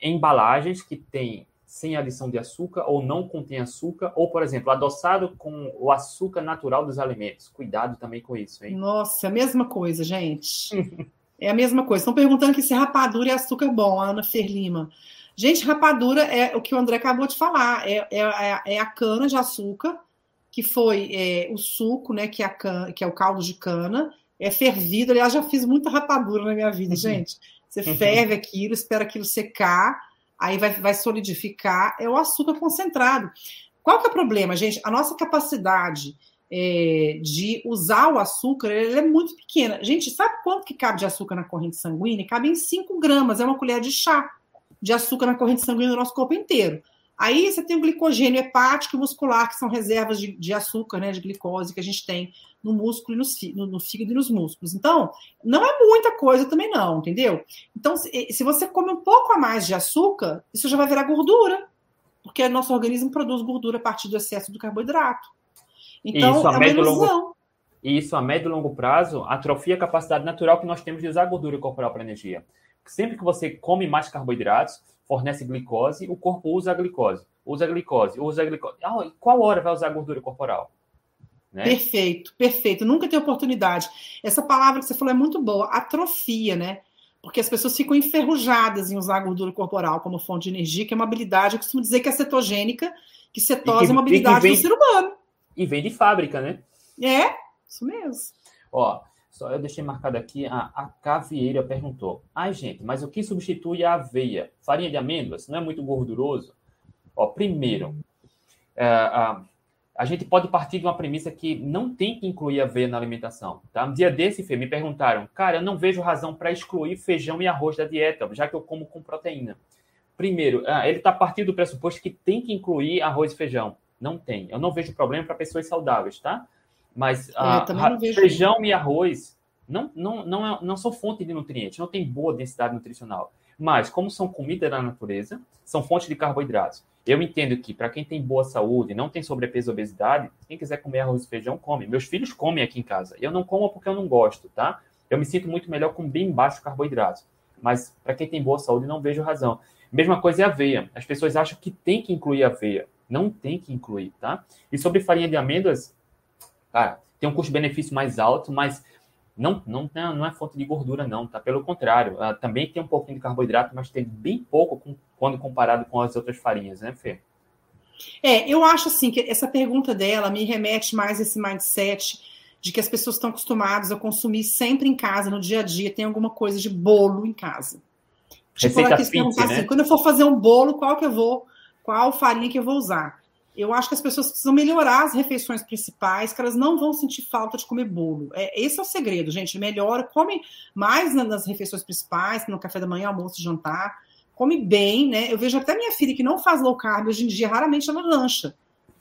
embalagens que tem sem adição de açúcar ou não contém açúcar, ou, por exemplo, adoçado com o açúcar natural dos alimentos. Cuidado também com isso, hein? Nossa, é a mesma coisa, gente. é a mesma coisa. Estão perguntando que se rapadura é açúcar bom, a Ana Ferlima. Gente, rapadura é o que o André acabou de falar, é, é, é, é a cana de açúcar, que foi é, o suco, né, que é, cana, que é o caldo de cana, é fervido. Aliás, já fiz muita rapadura na minha vida, gente. Você ferve aquilo, espera aquilo secar, aí vai, vai solidificar, é o açúcar concentrado. Qual que é o problema, gente? A nossa capacidade é, de usar o açúcar é muito pequena. Gente, sabe quanto que cabe de açúcar na corrente sanguínea? Cabe em 5 gramas, é uma colher de chá de açúcar na corrente sanguínea do nosso corpo inteiro. Aí você tem o glicogênio hepático e muscular, que são reservas de, de açúcar, né, de glicose que a gente tem no músculo e no, no, fígado e nos músculos. Então, não é muita coisa também não, entendeu? Então, se, se você come um pouco a mais de açúcar, isso já vai virar gordura, porque nosso organismo produz gordura a partir do excesso do carboidrato. Então, isso, é uma ilusão. E isso a médio e longo prazo atrofia a capacidade natural que nós temos de usar gordura corporal para energia. Sempre que você come mais carboidratos, fornece glicose, o corpo usa a glicose, usa a glicose, usa a glicose. Ah, qual hora vai usar a gordura corporal? Né? Perfeito, perfeito. Nunca tem oportunidade. Essa palavra que você falou é muito boa, atrofia, né? Porque as pessoas ficam enferrujadas em usar a gordura corporal como fonte de energia, que é uma habilidade, eu costumo dizer que é cetogênica, que cetose que, é uma habilidade vem, do ser humano. E vem de fábrica, né? É, isso mesmo. Ó, só eu deixei marcado aqui, a, a Cavieira perguntou. Ai, gente, mas o que substitui a aveia? Farinha de amêndoas? Não é muito gorduroso? Ó, primeiro, é, a, a gente pode partir de uma premissa que não tem que incluir aveia na alimentação. Tá? Um dia desse, Fê, me perguntaram, cara, eu não vejo razão para excluir feijão e arroz da dieta, já que eu como com proteína. Primeiro, ah, ele está partindo do pressuposto que tem que incluir arroz e feijão. Não tem. Eu não vejo problema para pessoas saudáveis, tá? Mas ah, feijão e arroz não, não, não, é, não são fonte de nutrientes, não tem boa densidade nutricional. Mas, como são comida da natureza, são fontes de carboidratos. Eu entendo que para quem tem boa saúde, não tem sobrepeso ou obesidade, quem quiser comer arroz e feijão, come. Meus filhos comem aqui em casa. Eu não como porque eu não gosto, tá? Eu me sinto muito melhor com bem baixo carboidrato. Mas para quem tem boa saúde, não vejo razão. Mesma coisa é aveia. As pessoas acham que tem que incluir aveia. Não tem que incluir, tá? E sobre farinha de amêndoas, cara, tem um custo-benefício mais alto, mas não, não, não é fonte de gordura, não, tá? Pelo contrário, uh, também tem um pouquinho de carboidrato, mas tem bem pouco com, quando comparado com as outras farinhas, né, Fê? É, eu acho assim que essa pergunta dela me remete mais a esse mindset de que as pessoas estão acostumadas a consumir sempre em casa, no dia a dia, tem alguma coisa de bolo em casa. Tipo, ela quis perguntar assim, né? quando eu for fazer um bolo, qual que eu vou, qual farinha que eu vou usar? Eu acho que as pessoas precisam melhorar as refeições principais, que elas não vão sentir falta de comer bolo. É, esse é o segredo, gente. Melhora, come mais nas refeições principais, no café da manhã, almoço, jantar. Come bem, né? Eu vejo até minha filha que não faz low carb hoje em dia, raramente ela lancha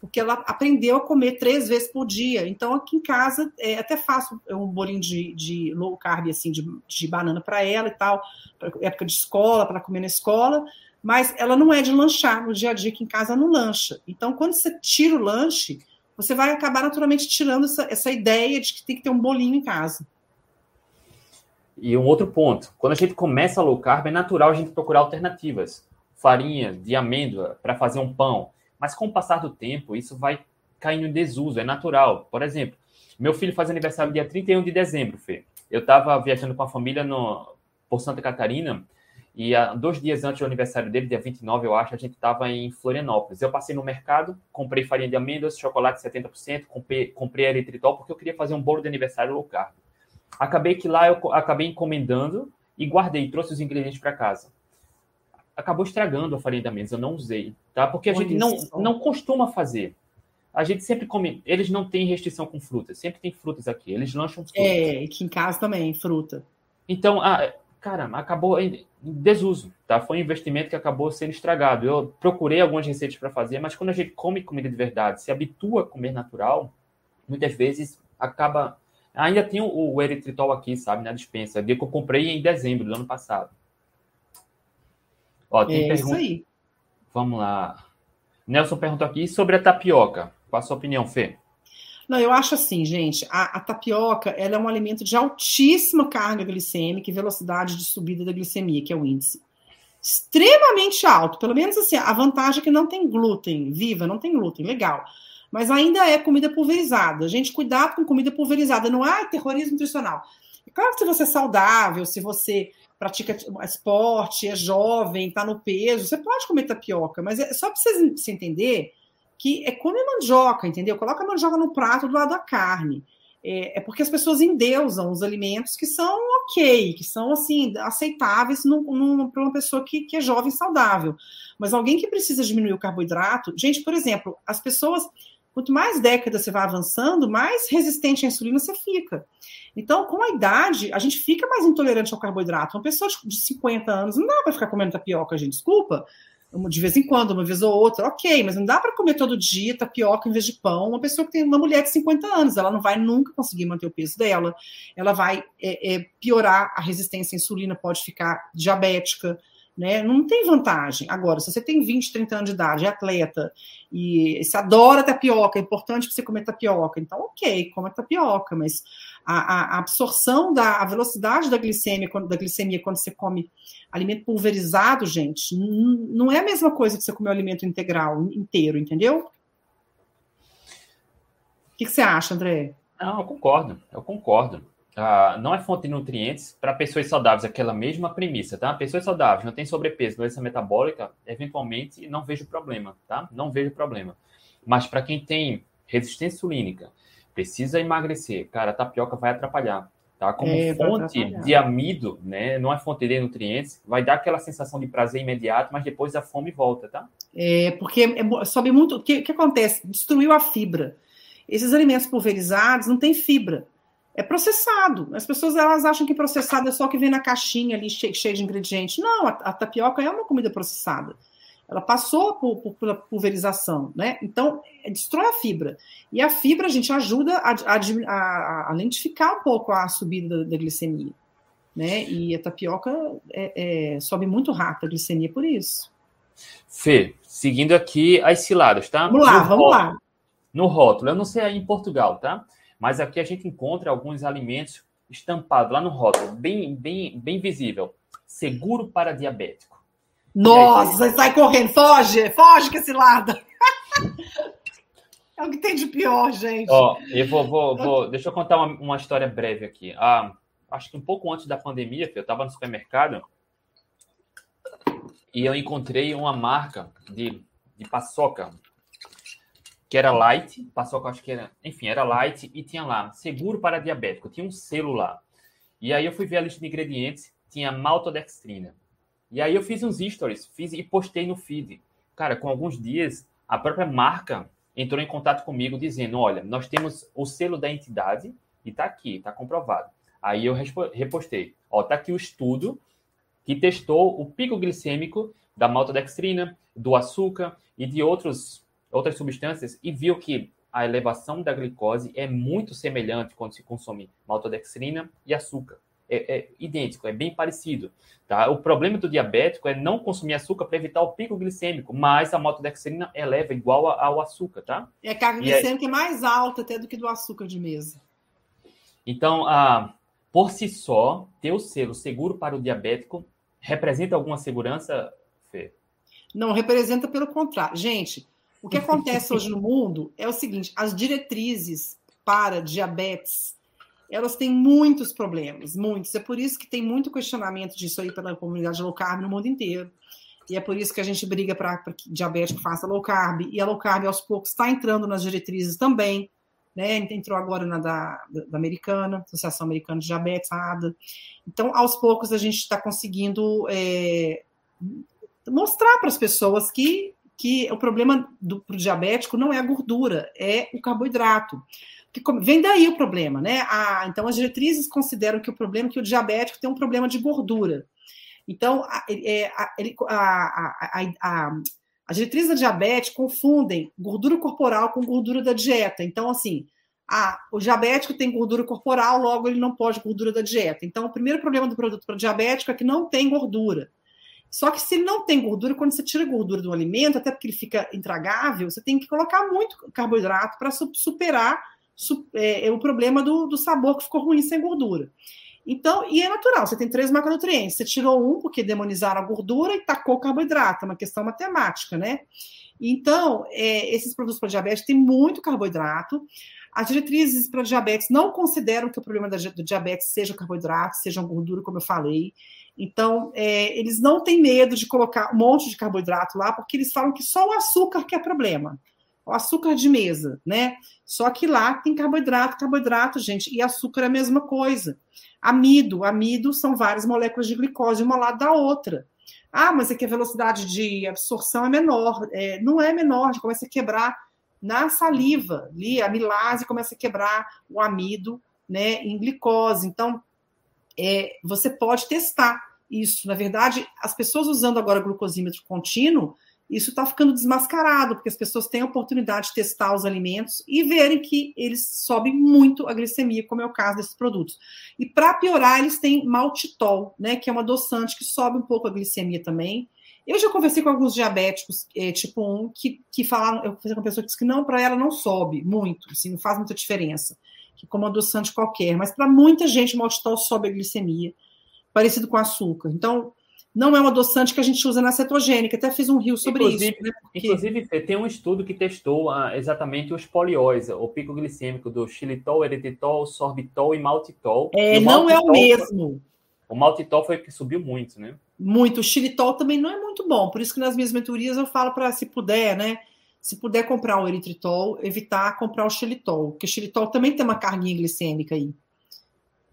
porque ela aprendeu a comer três vezes por dia. Então, aqui em casa, é, até faço um bolinho de, de low carb, assim, de, de banana para ela e tal, pra época de escola, para comer na escola, mas ela não é de lanchar no dia a dia, que em casa não lancha. Então, quando você tira o lanche, você vai acabar naturalmente tirando essa, essa ideia de que tem que ter um bolinho em casa. E um outro ponto, quando a gente começa a low carb, é natural a gente procurar alternativas. Farinha de amêndoa para fazer um pão, mas com o passar do tempo, isso vai caindo em desuso, é natural. Por exemplo, meu filho faz aniversário dia 31 de dezembro, Fê. Eu estava viajando com a família no, por Santa Catarina e há dois dias antes do aniversário dele, dia 29, eu acho, a gente estava em Florianópolis. Eu passei no mercado, comprei farinha de amêndoas, chocolate 70%, comprei, comprei eritritol porque eu queria fazer um bolo de aniversário low carb. Acabei que lá eu acabei encomendando e guardei, trouxe os ingredientes para casa acabou estragando a farinha de amêndoas, eu não usei, tá? Porque a gente não, não costuma fazer. A gente sempre come. Eles não têm restrição com frutas, sempre tem frutas aqui. Eles lancham frutas. É, aqui em casa também, fruta. Então, ah, caramba, acabou em desuso, tá? Foi um investimento que acabou sendo estragado. Eu procurei algumas receitas para fazer, mas quando a gente come comida de verdade, se habitua a comer natural, muitas vezes acaba. Ainda tem o, o eritritol aqui, sabe, na dispensa, que eu comprei em dezembro do ano passado. Ó, tem é pergunta... isso aí. Vamos lá. Nelson perguntou aqui sobre a tapioca. Qual a sua opinião, Fê? Não, eu acho assim, gente, a, a, tapioca ela é um alimento de altíssima carga glicêmica e velocidade de subida da glicemia, que é o índice. Extremamente alto, pelo menos assim, a vantagem é que não tem glúten, viva, não tem glúten, legal. Mas ainda é comida pulverizada. Gente, cuidado com comida pulverizada, não é terrorismo nutricional. É claro que se você é saudável, se você pratica esporte, é jovem, está no peso, você pode comer tapioca, mas é só para você entender que é comer mandioca, entendeu? Coloca a mandioca no prato do lado da carne. É, é porque as pessoas endeusam os alimentos que são ok, que são assim aceitáveis para uma pessoa que, que é jovem e saudável. Mas alguém que precisa diminuir o carboidrato, gente, por exemplo, as pessoas Quanto mais décadas você vai avançando, mais resistente à insulina você fica. Então, com a idade, a gente fica mais intolerante ao carboidrato. Uma pessoa de 50 anos não dá para ficar comendo tapioca, gente, desculpa. De vez em quando, uma vez ou outra, ok, mas não dá para comer todo dia tapioca em vez de pão. Uma pessoa que tem uma mulher de 50 anos, ela não vai nunca conseguir manter o peso dela, ela vai é, é, piorar a resistência à insulina, pode ficar diabética né? Não tem vantagem. Agora, se você tem 20, 30 anos de idade, é atleta, e se adora tapioca, é importante você comer tapioca, então ok, coma tapioca, mas a, a absorção da a velocidade da glicemia, da glicemia quando você come alimento pulverizado, gente, não é a mesma coisa que você comer o alimento integral, inteiro, entendeu? O que, que você acha, André? Não, eu concordo, eu concordo uh, não é fonte de nutrientes para pessoas saudáveis, aquela mesma premissa, tá? Pessoas saudáveis, não tem sobrepeso, doença metabólica, eventualmente não vejo problema, tá? Não vejo problema. Mas para quem tem resistência insulínica, precisa emagrecer, cara, a tapioca vai atrapalhar. tá? Como é, fonte de amido, né? Não é fonte de nutrientes, vai dar aquela sensação de prazer imediato, mas depois a fome volta, tá? É, porque é, sobe muito. O que, que acontece? Destruiu a fibra. Esses alimentos pulverizados não têm fibra. É processado. As pessoas elas acham que processado é só que vem na caixinha ali cheio, cheio de ingredientes. Não, a, a tapioca é uma comida processada. Ela passou por, por, pela pulverização, né? Então, é, destrói a fibra. E a fibra, a gente ajuda a, a, a lentificar um pouco a subida da, da glicemia, né? E a tapioca é, é, sobe muito rápido a glicemia por isso. Fê, seguindo aqui as ciladas, tá? Vamos lá, no vamos rótulo, lá. No rótulo, eu não sei aí em Portugal, tá? Mas aqui a gente encontra alguns alimentos estampados lá no rótulo, bem, bem, bem visível. Seguro para diabético. Nossa, sai correndo, foge, foge que esse lado. é o que tem de pior, gente. Ó, eu vou, vou, vou deixa eu contar uma, uma história breve aqui. Ah, acho que um pouco antes da pandemia, eu estava no supermercado e eu encontrei uma marca de, de paçoca que era light, paçoca acho que era, enfim, era light e tinha lá seguro para diabético, tinha um selo lá. E aí eu fui ver a lista de ingredientes, tinha maltodextrina. E aí eu fiz uns stories, fiz e postei no feed. Cara, com alguns dias, a própria marca entrou em contato comigo dizendo: olha, nós temos o selo da entidade e tá aqui, tá comprovado. Aí eu repostei: ó, tá aqui o estudo que testou o pico glicêmico da maltodextrina, do açúcar e de outros, outras substâncias e viu que a elevação da glicose é muito semelhante quando se consome maltodextrina e açúcar é, é, idêntico, é bem parecido. Tá? O problema do diabético é não consumir açúcar para evitar o pico glicêmico, mas a maltodextrina eleva igual ao açúcar, tá? É a carga glicêmica é... é mais alta até do que do açúcar de mesa. Então, ah, por si só, ter o selo seguro para o diabético representa alguma segurança, Fê? Não, representa pelo contrário. Gente, o que acontece hoje no mundo é o seguinte: as diretrizes para diabetes elas têm muitos problemas, muitos. É por isso que tem muito questionamento disso aí pela comunidade low carb no mundo inteiro. E é por isso que a gente briga para que diabético faça low carb. E a low carb, aos poucos, está entrando nas diretrizes também. Né? Entrou agora na da, da Americana, Associação Americana de Diabetes, a ADA. Então, aos poucos, a gente está conseguindo é, mostrar para as pessoas que, que o problema do diabético não é a gordura, é o carboidrato que vem daí o problema, né? A, então, as diretrizes consideram que o problema é que o diabético tem um problema de gordura. Então, a, é, a, a, as diretrizes da diabetes confundem gordura corporal com gordura da dieta. Então, assim, o diabético tem gordura corporal, logo ele não pode gordura da dieta. Então, o primeiro problema do produto para diabético é que não tem gordura. Só que se ele não tem gordura, quando você tira gordura do alimento, até porque ele fica intragável, você tem que colocar muito carboidrato para superar é, é o problema do, do sabor que ficou ruim sem gordura. Então, e é natural, você tem três macronutrientes. Você tirou um porque demonizaram a gordura e tacou carboidrato, é uma questão matemática, né? Então, é, esses produtos para diabetes têm muito carboidrato. As diretrizes para diabetes não consideram que o problema do diabetes seja carboidrato, seja gordura, como eu falei. Então, é, eles não têm medo de colocar um monte de carboidrato lá, porque eles falam que só o açúcar que é problema o açúcar de mesa, né? Só que lá tem carboidrato, carboidrato, gente, e açúcar é a mesma coisa. Amido, amido são várias moléculas de glicose, uma lado da outra. Ah, mas é que a velocidade de absorção é menor. É, não é menor, começa a quebrar na saliva, ali a milase começa a quebrar o amido, né, em glicose. Então, é, você pode testar isso. Na verdade, as pessoas usando agora glucosímetro contínuo, isso está ficando desmascarado, porque as pessoas têm a oportunidade de testar os alimentos e verem que eles sobem muito a glicemia, como é o caso desses produtos. E para piorar, eles têm maltitol, né, que é um adoçante que sobe um pouco a glicemia também. Eu já conversei com alguns diabéticos, é, tipo 1, que, que falaram, eu conversei com uma pessoa que disse que não, para ela não sobe muito, assim, não faz muita diferença, que como adoçante qualquer, mas para muita gente o maltitol sobe a glicemia, parecido com açúcar. Então, não é um adoçante que a gente usa na cetogênica. Até fiz um rio sobre inclusive, isso. Né? Porque... Inclusive, tem um estudo que testou uh, exatamente os polióis, o pico glicêmico do xilitol, eritritol, sorbitol e maltitol. É, e não é o mesmo. O maltitol foi o que subiu muito, né? Muito. O xilitol também não é muito bom. Por isso que nas minhas mentorias eu falo para, se puder, né? Se puder comprar o eritritol, evitar comprar o xilitol. Porque o xilitol também tem uma carguinha glicêmica aí.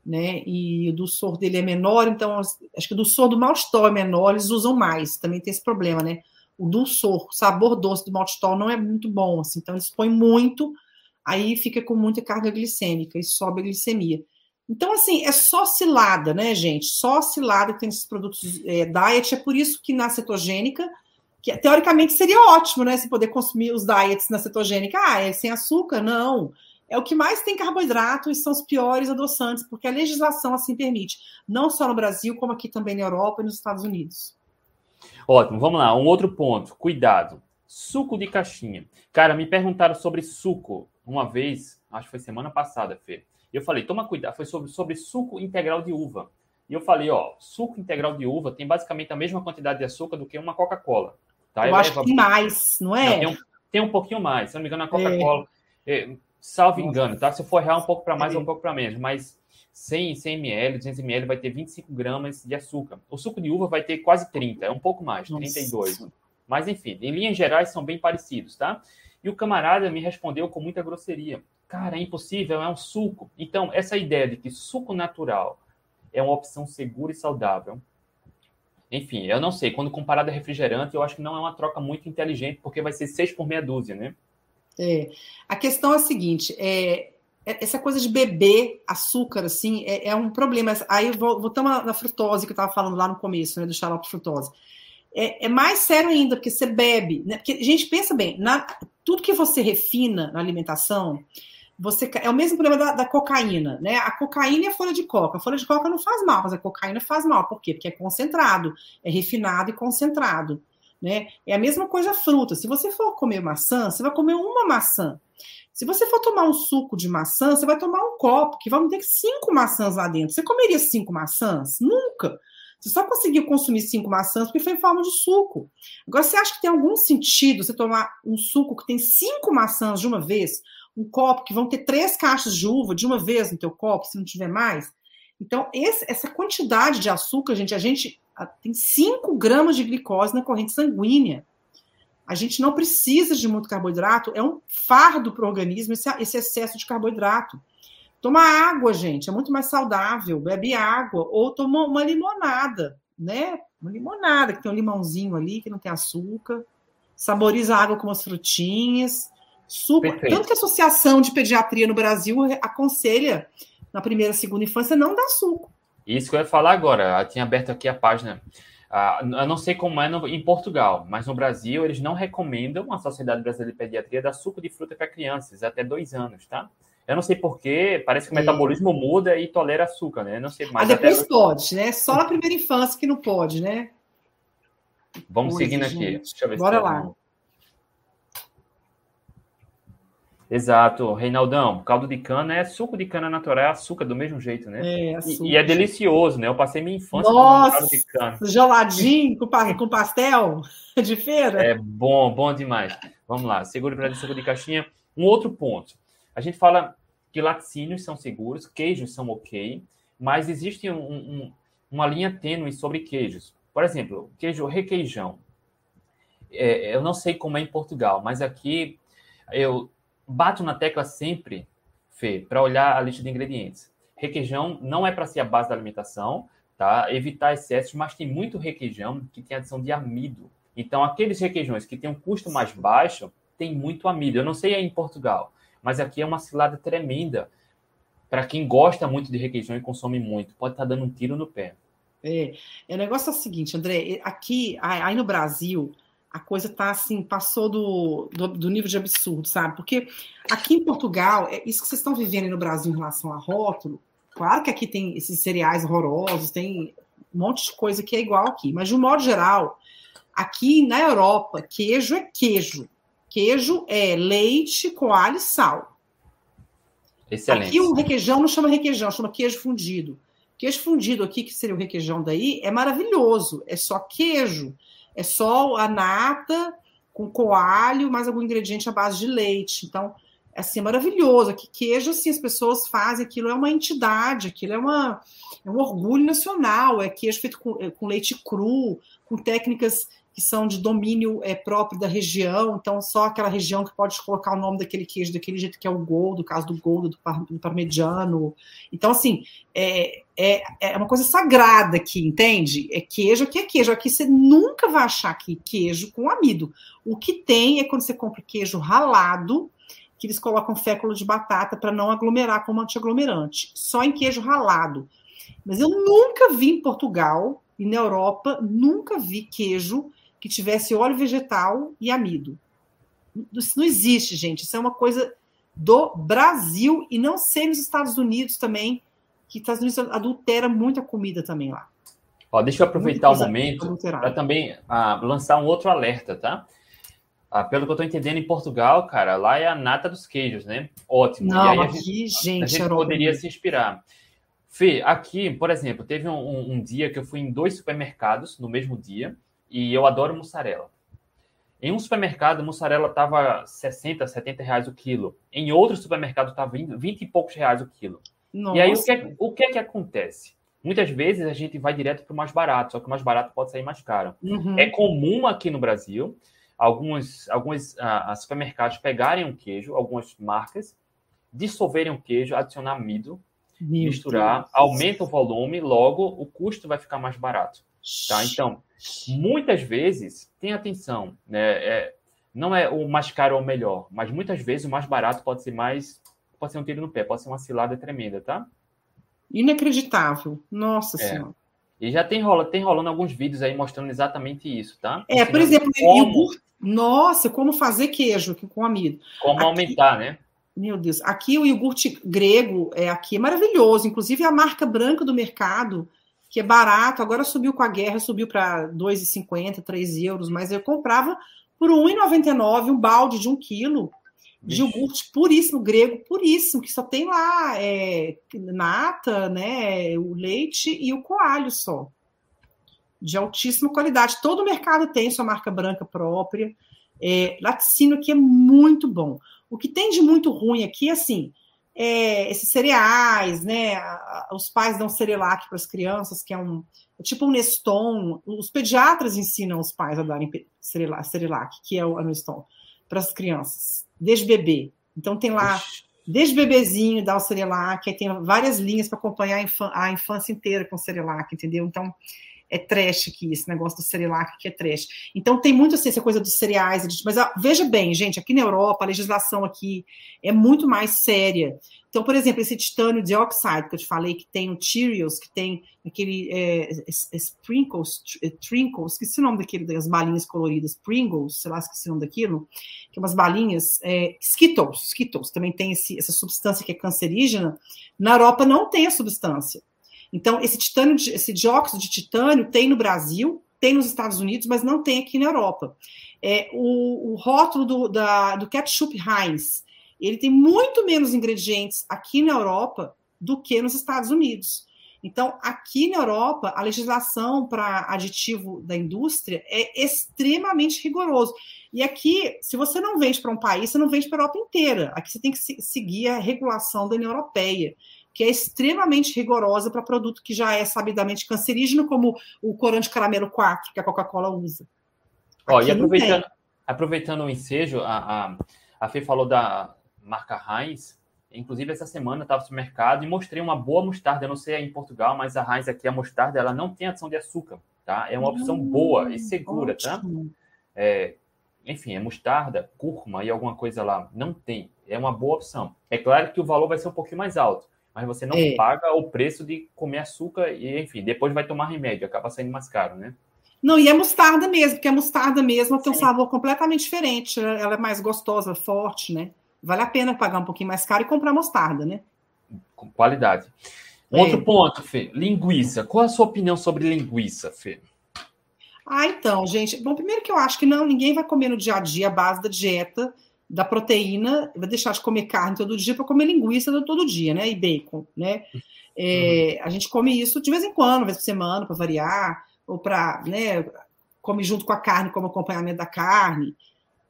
né? E o dulçor dele é menor, então acho que o dulçor do maltitol é menor, eles usam mais. Também tem esse problema, né? O dulçor, o sabor doce do maltitol não é muito bom, assim, então eles põem muito, aí fica com muita carga glicêmica e sobe a glicemia. Então, assim, é só cilada, né, gente? Só cilada que tem esses produtos é, diet. É por isso que na cetogênica, que teoricamente seria ótimo, né? Se poder consumir os diets na cetogênica. Ah, é sem açúcar? Não. É o que mais tem carboidrato e são os piores adoçantes, porque a legislação assim permite. Não só no Brasil, como aqui também na Europa e nos Estados Unidos. Ótimo, vamos lá. Um outro ponto. Cuidado. Suco de caixinha. Cara, me perguntaram sobre suco uma vez, acho que foi semana passada, Fê. Eu falei, toma cuidado, foi sobre, sobre suco integral de uva. E eu falei, ó, suco integral de uva tem basicamente a mesma quantidade de açúcar do que uma Coca-Cola. Tá? Eu acho que tem mais, não é? Não, tem, um, tem, um, pouquinho mais. Se não me engano, a Coca-Cola, é. é, salvo Nossa. engano, tá? Se for real, um pouco para mais é. ou um pouco para menos. Mas 100, 100 ml, 200 ml vai ter 25 gramas de açúcar. O suco de uva vai ter quase 30, é um pouco mais, Nossa. 32. Mas enfim, em linhas gerais são bem parecidos, tá? E o camarada me respondeu com muita grosseria. Cara, é impossível, é um suco. Então, essa ideia de que suco natural é uma opção segura e saudável. Enfim, eu não sei. Quando comparado a refrigerante, eu acho que não é uma troca muito inteligente, porque vai ser seis por meia dúzia, né? É. A questão é a seguinte: é, é essa coisa de beber açúcar, assim, é, é um problema. Aí voltamos na frutose que eu estava falando lá no começo, né, do xarope frutose. É, é, mais sério ainda, porque você bebe. Né? Porque, gente, pensa bem, na, tudo que você refina na alimentação, você é o mesmo problema da, da, cocaína, né? A cocaína a folha de coca. A folha de coca não faz mal, mas a cocaína faz mal. Por quê? Porque é concentrado, é refinado e concentrado. Né? É a mesma coisa a fruta. Se você for comer maçã, você vai comer uma maçã. Se você for tomar um suco de maçã, você vai tomar um copo, que vão ter cinco maçãs lá dentro. Você comeria cinco maçãs? Nunca. Você só conseguiu consumir cinco maçãs porque foi em forma de suco. Agora, você acha que tem algum sentido você tomar um suco que tem cinco maçãs de uma vez? Um copo que vão ter três caixas de uva de uma vez no teu copo, se não tiver mais. Então, esse, essa quantidade de açúcar, gente, a gente tem 5 gramas de glicose na corrente sanguínea. A gente não precisa de muito carboidrato, é um fardo para o organismo esse, esse excesso de carboidrato. Toma água, gente, é muito mais saudável. Bebe água ou toma uma limonada, né? Uma limonada que tem um limãozinho ali que não tem açúcar. Saboriza a água com umas frutinhas. Super. Perfeito. Tanto que a Associação de Pediatria no Brasil aconselha na primeira e segunda infância não dar suco. Isso que eu ia falar agora. Eu tinha aberto aqui a página. Uh, eu não sei como é no, em Portugal, mas no Brasil eles não recomendam a Sociedade Brasileira de Pediatria dar suco de fruta para crianças até dois anos, tá? Eu não sei porquê, parece que o metabolismo muda e tolera açúcar, né? Eu não sei mais. Mas depois até... pode, né? Só na primeira infância que não pode, né? Vamos Coisa, seguindo aqui. Deixa eu ver Bora se lá. Exato, Reinaldão. Caldo de cana é suco de cana natural, é açúcar do mesmo jeito, né? É, açúcar. E, e é delicioso, né? Eu passei minha infância Nossa, com caldo de cana. Geladinho com, com pastel de feira. É bom, bom demais. Vamos lá, seguro para suco de caixinha. Um outro ponto. A gente fala que laticínios são seguros, queijos são ok, mas existe um, um, uma linha tênue sobre queijos. Por exemplo, queijo requeijão. É, eu não sei como é em Portugal, mas aqui eu bato na tecla sempre, Fê, para olhar a lista de ingredientes. Requeijão não é para ser a base da alimentação, tá? Evitar excessos, mas tem muito requeijão que tem adição de amido. Então, aqueles requeijões que têm um custo mais baixo, tem muito amido. Eu não sei aí em Portugal, mas aqui é uma cilada tremenda para quem gosta muito de requeijão e consome muito. Pode estar tá dando um tiro no pé. É, é o negócio é o seguinte, André, aqui, aí no Brasil, a coisa tá assim, passou do, do, do, nível de absurdo, sabe? Porque aqui em Portugal, é isso que vocês estão vivendo no Brasil em relação a rótulo, claro que aqui tem esses cereais horrorosos, tem um monte de coisa que é igual aqui, mas de um modo geral, aqui na Europa, queijo é queijo. Queijo é leite com alho e sal. Excelente. Aqui o requeijão não chama requeijão, chama queijo fundido. Queijo fundido aqui, que seria o requeijão daí, é maravilhoso, é só queijo. É só a nata com coalho, mais algum ingrediente à base de leite. Então, é assim, é maravilhoso. Que queijo, assim, as pessoas fazem, aquilo é uma entidade, aquilo é, uma, é um orgulho nacional. É queijo feito com, é, com leite cru, com técnicas que são de domínio é, próprio da região, então só aquela região que pode colocar o nome daquele queijo daquele jeito que é o Gol, do caso do Gol, do, par, do parmegiano. Então, assim, é, é, é uma coisa sagrada aqui, entende? É queijo, aqui é queijo. Aqui você nunca vai achar aqui queijo com amido. O que tem é quando você compra queijo ralado, que eles colocam fécula de batata para não aglomerar como antiaglomerante. Só em queijo ralado. Mas eu nunca vi em Portugal e na Europa, nunca vi queijo que tivesse óleo vegetal e amido. Isso não existe, gente. Isso é uma coisa do Brasil e não sei nos Estados Unidos também, que Estados Unidos adultera muita comida também lá. Ó, deixa eu aproveitar o momento para também ah, lançar um outro alerta, tá? Ah, pelo que eu estou entendendo, em Portugal, cara, lá é a nata dos queijos, né? Ótimo. Não, e aí aqui, a gente, a gente poderia se inspirar. Fê, aqui, por exemplo, teve um, um, um dia que eu fui em dois supermercados no mesmo dia e eu adoro mussarela. Em um supermercado, mussarela estava 60, 70 reais o quilo. Em outro supermercado, estava 20, 20 e poucos reais o quilo. Nossa. E aí, o que, é, o que é que acontece? Muitas vezes a gente vai direto para o mais barato, só que o mais barato pode sair mais caro. Uhum. É comum aqui no Brasil alguns, alguns uh, supermercados pegarem um queijo, algumas marcas, dissolverem o queijo, adicionar amido, Meu misturar, Deus. aumenta o volume, logo o custo vai ficar mais barato. Tá? Então, muitas vezes, tem atenção, né? É, não é o mais caro ou o melhor, mas muitas vezes o mais barato pode ser mais. Pode ser um tiro no pé, pode ser uma cilada tremenda, tá? Inacreditável. Nossa é. Senhora. E já tem, rola, tem rolando alguns vídeos aí mostrando exatamente isso, tá? É, por exemplo, como... iogurte. Nossa, como fazer queijo com amido. Como aqui, aumentar, né? Meu Deus, aqui o iogurte grego é aqui é maravilhoso. Inclusive a marca branca do mercado que é barato, agora subiu com a guerra, subiu para 2,50, 3 euros, mas eu comprava por R$ 1,99 um balde de um quilo de iogurte puríssimo, grego puríssimo, que só tem lá é, nata, né, o leite e o coalho só. De altíssima qualidade. Todo o mercado tem sua marca branca própria. É, laticínio aqui é muito bom. O que tem de muito ruim aqui, assim, é, esses cereais, né? Os pais dão cerelac para as crianças, que é um é tipo um Neston. Os pediatras ensinam os pais a darem cerelac, que é o Neston, para as crianças, desde bebê. Então tem lá, desde bebezinho, dá o cerelac, aí tem várias linhas para acompanhar a, infância, a infância inteira com cerelac, entendeu? Então é trash aqui, esse negócio do Cerelac que é trash. Então tem muito assim, essa coisa dos cereais, mas ó, veja bem, gente, aqui na Europa a legislação aqui é muito mais séria. Então, por exemplo, esse titânio dioxide que eu te falei, que tem o Cheerios, que tem aquele é, Sprinkles, é, Trinkles, esqueci o nome daquele, das balinhas coloridas, Pringles, sei lá, esqueci o nome daquilo, que é umas balinhas, é, Skittles, Skittles, também tem esse, essa substância que é cancerígena. Na Europa não tem a substância. Então, esse titânio, esse dióxido de titânio tem no Brasil, tem nos Estados Unidos, mas não tem aqui na Europa. É, o, o rótulo do, da, do ketchup Heinz, ele tem muito menos ingredientes aqui na Europa do que nos Estados Unidos. Então, aqui na Europa, a legislação para aditivo da indústria é extremamente rigoroso. E aqui, se você não vende para um país, você não vende para a Europa inteira. Aqui você tem que seguir a regulação da União Europeia que é extremamente rigorosa para produto que já é sabidamente cancerígeno, como o corante caramelo 4, que a Coca-Cola usa. Ó, e aproveitando, aproveitando o ensejo, a, a, a Fê falou da marca Heinz, inclusive essa semana estava no supermercado e mostrei uma boa mostarda, eu não sei aí em Portugal, mas a Heinz aqui, a mostarda, ela não tem adição de açúcar, tá? É uma opção hum, boa e segura, tá? ótimo. tá? É, enfim, é mostarda, cúrcuma e alguma coisa lá, não tem. É uma boa opção. É claro que o valor vai ser um pouquinho mais alto, mas você não é. paga o preço de comer açúcar e, enfim, depois vai tomar remédio, acaba saindo mais caro, né? Não, e é mostarda mesmo, porque a mostarda mesmo tem um sabor completamente diferente. Ela é mais gostosa, forte, né? Vale a pena pagar um pouquinho mais caro e comprar mostarda, né? Com qualidade. É. outro ponto, Fê. Linguiça. Qual a sua opinião sobre linguiça, Fê? Ah, então, gente. Bom, primeiro que eu acho que não, ninguém vai comer no dia a dia a base da dieta da proteína, vai deixar de comer carne todo dia para comer linguiça todo dia, né? E bacon, né? É, uhum. A gente come isso de vez em quando, uma vez por semana, para variar, ou para, né? Come junto com a carne como acompanhamento da carne.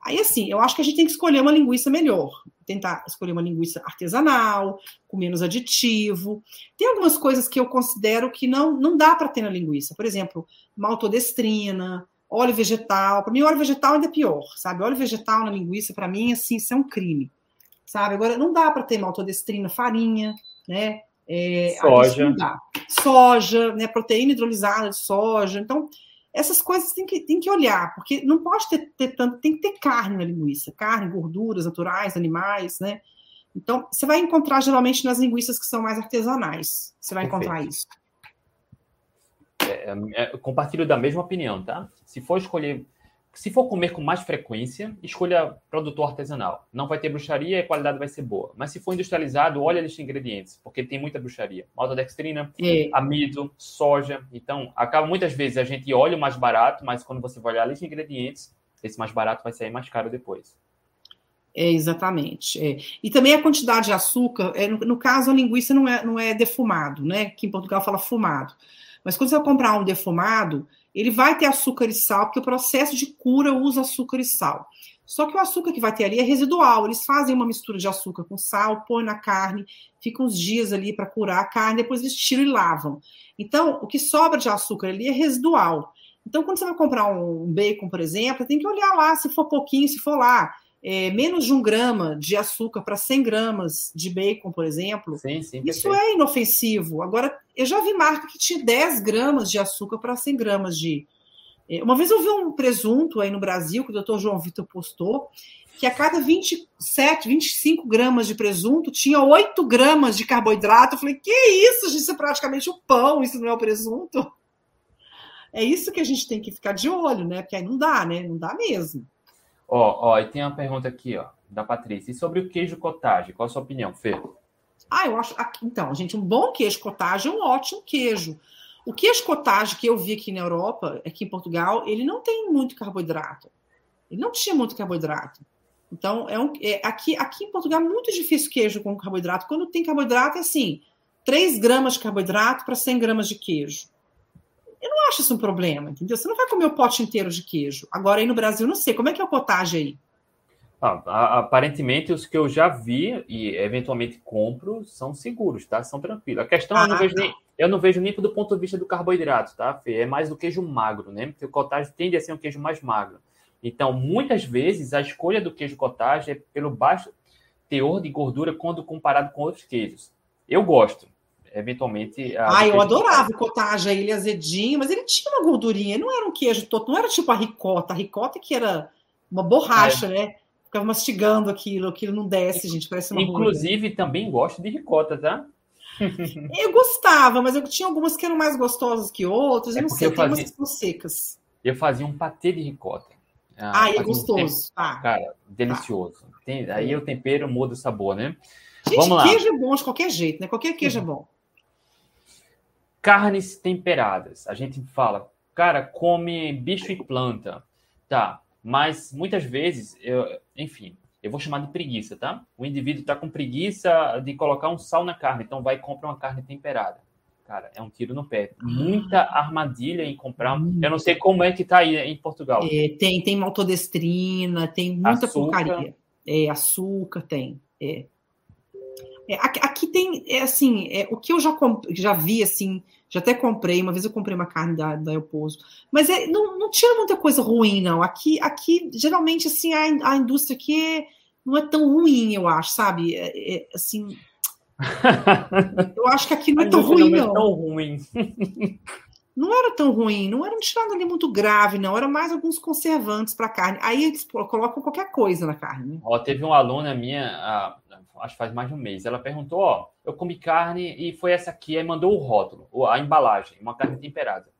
Aí, assim, eu acho que a gente tem que escolher uma linguiça melhor. Tentar escolher uma linguiça artesanal, com menos aditivo. Tem algumas coisas que eu considero que não, não dá para ter na linguiça. Por exemplo, maltodestrina, óleo vegetal. Para mim, óleo vegetal ainda é pior, sabe? Óleo vegetal na linguiça, para mim, assim, isso é um crime, sabe? Agora, não dá para ter maltodestrina, farinha, né? É, soja. Soja, né? Proteína hidrolisada de soja. Então, essas coisas tem que, tem que olhar, porque não pode ter, ter tanto, tem que ter carne na linguiça, carne, gorduras naturais, animais, né? Então, você vai encontrar geralmente nas linguiças que são mais artesanais. Você vai Perfeito. encontrar isso. É, é, é, compartilho da mesma opinião, tá? Se for escolher, se for comer com mais frequência, escolha produtor artesanal. Não vai ter bruxaria e a qualidade vai ser boa. Mas se for industrializado, olha a lista de ingredientes, porque tem muita bruxaria. Maltodextrina, é. amido, soja. Então, acaba muitas vezes a gente olha o mais barato, mas quando você vai olhar a lista de ingredientes, esse mais barato vai sair mais caro depois. É, exatamente. É. E também a quantidade de açúcar, é, no, no, caso, a linguiça não é, não é defumado, né? Que em Portugal fala fumado. Mas quando você vai comprar um defumado, ele vai ter açúcar e sal, porque o processo de cura usa açúcar e sal. Só que o açúcar que vai ter ali é residual. Eles fazem uma mistura de açúcar com sal, põem na carne, fica uns dias ali para curar a carne, depois eles tiram e lavam. Então, o que sobra de açúcar ali é residual. Então, quando você vai comprar um bacon, por exemplo, tem que olhar lá se for pouquinho, se for lá é, menos de um grama de açúcar para 100 gramas de bacon, por exemplo, sim, sim, isso é inofensivo. Agora, eu já vi marca que tinha 10 gramas de açúcar para 100 gramas de. É, uma vez eu vi um presunto aí no Brasil, que o doutor João Vitor postou, que a cada 27, 25 gramas de presunto tinha 8 gramas de carboidrato. Eu falei, que isso, gente? Isso é praticamente o um pão, isso não é o presunto. É isso que a gente tem que ficar de olho, né? Porque aí não dá, né? Não dá mesmo. Ó, ó, e tem uma pergunta aqui, ó, da Patrícia. E sobre o queijo cottage, qual a sua opinião, Fê? Ah, eu acho. Então, gente, um bom queijo cottage é um ótimo queijo. O queijo cottage que eu vi aqui na Europa, aqui em Portugal, ele não tem muito carboidrato. Ele não tinha muito carboidrato. Então, é um, é, aqui, aqui em Portugal é muito difícil queijo com carboidrato. Quando tem carboidrato, é assim: 3 gramas de carboidrato para 100 gramas de queijo. Eu não acho isso um problema, entendeu? Você não vai comer o pote inteiro de queijo. Agora, aí no Brasil, não sei. Como é que é o potagem aí? Ah, aparentemente, os que eu já vi e eventualmente compro são seguros, tá? São tranquilos. A questão ah, eu, não vejo tá. nem, eu não vejo nem do ponto de vista do carboidrato, tá, Fê? É mais do queijo magro, né? Porque o cottage tende a ser um queijo mais magro. Então, muitas vezes, a escolha do queijo cottage é pelo baixo teor de gordura quando comparado com outros queijos. Eu gosto, eventualmente. Ah, eu adorava o cottage, ele azedinho, mas ele tinha uma gordurinha, não era um queijo todo, não era tipo a ricota. A ricota que era uma borracha, é. né? Ficava mastigando aquilo, aquilo não desce, gente, parece uma Inclusive, também gosto de ricota, tá? eu gostava, mas eu tinha algumas que eram mais gostosas que outras, é eu não sei, eu fazia... umas que são secas. Eu fazia um patê de ricota. Ah, ah é gostoso. Um ah. Cara, delicioso. Tem... Aí o tempero muda o sabor, né? Gente, Vamos lá. queijo é bom de qualquer jeito, né? Qualquer queijo é bom carnes temperadas. A gente fala, cara, come bicho e planta. Tá, mas muitas vezes, eu, enfim, eu vou chamar de preguiça, tá? O indivíduo está com preguiça de colocar um sal na carne, então vai e compra uma carne temperada. Cara, é um tiro no pé. Muita armadilha em comprar. Eu não sei como é que tá aí em Portugal. É, tem, tem maltodestrina, tem muita açúcar. porcaria. É, açúcar tem. É. É, aqui, aqui, tem, é, assim, é, o que eu já, já vi, assim, já até comprei, uma vez eu comprei uma carne da, da Euposo, mas é, não, não tinha muita coisa ruim, não. Aqui, aqui geralmente, assim, a, a indústria aqui é, não é tão ruim, eu acho, sabe? É, é assim, eu acho que aqui não é tão ruim, não. É tão ruim. não era tão ruim, não era um tirando ali muito grave, não. Era mais alguns conservantes para carne. Aí eles colocam qualquer coisa na carne. Né? Ó, teve uma aluna minha, acho que faz mais de um mês, ela perguntou: Ó, eu comi carne e foi essa aqui, aí mandou o rótulo, a embalagem, uma carne temperada.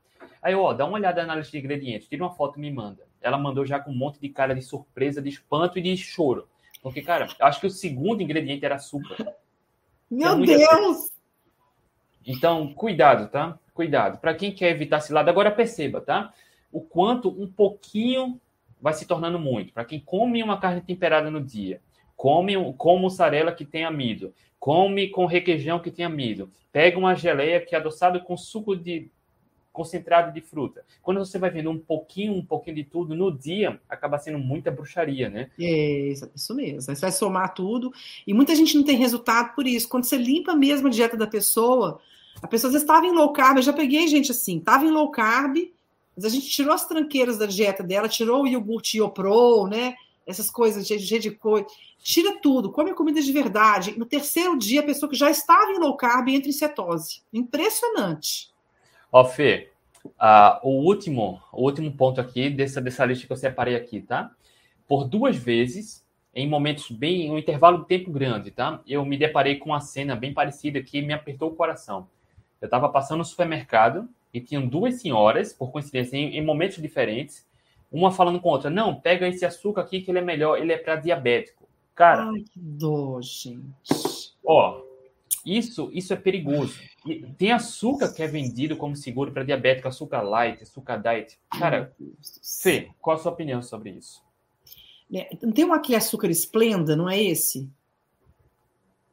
Aí, ó, dá uma olhada na lista de ingredientes, tira uma foto e me manda. Ela mandou já com um monte de cara de surpresa, de espanto e de choro. Porque, cara, eu acho que o segundo ingrediente era açúcar. Meu Deus! Então, cuidado, tá? Cuidado. Para quem quer evitar cilada, agora perceba, tá? O quanto um pouquinho vai se tornando muito. Para quem come uma carne temperada no dia, come com mussarela que tem amido, come com requeijão que tem amido, pega uma geleia que é adoçada com suco de concentrado de fruta. Quando você vai vendo um pouquinho, um pouquinho de tudo no dia, acaba sendo muita bruxaria, né? É, isso mesmo. Você vai somar tudo. E muita gente não tem resultado por isso. Quando você limpa mesmo a dieta da pessoa, a pessoa às vezes estava em low carb, eu já peguei gente assim, estava em low carb, Mas a gente tirou as tranqueiras da dieta dela, tirou o iogurte Iopro, né? Essas coisas, cheio de coisa. Tira tudo, come comida de verdade. No terceiro dia, a pessoa que já estava em low carb entra em cetose. Impressionante. Ó, Fê, uh, o, último, o último ponto aqui dessa, dessa lista que eu separei aqui, tá? Por duas vezes, em momentos bem, um intervalo de tempo grande, tá? Eu me deparei com uma cena bem parecida que me apertou o coração. Eu estava passando no supermercado e tinham duas senhoras, por coincidência, em, em, momentos diferentes, uma falando com a outra: Não, pega esse açúcar aqui que ele é melhor, ele é para diabético. Cara. Ai, que dor, gente. Ó, isso, isso é perigoso. E tem açúcar que é vendido como seguro para diabético, açúcar light, açúcar diet. Cara, Fê, qual a sua opinião sobre isso? É, não tem um aquele açúcar esplenda, não é esse?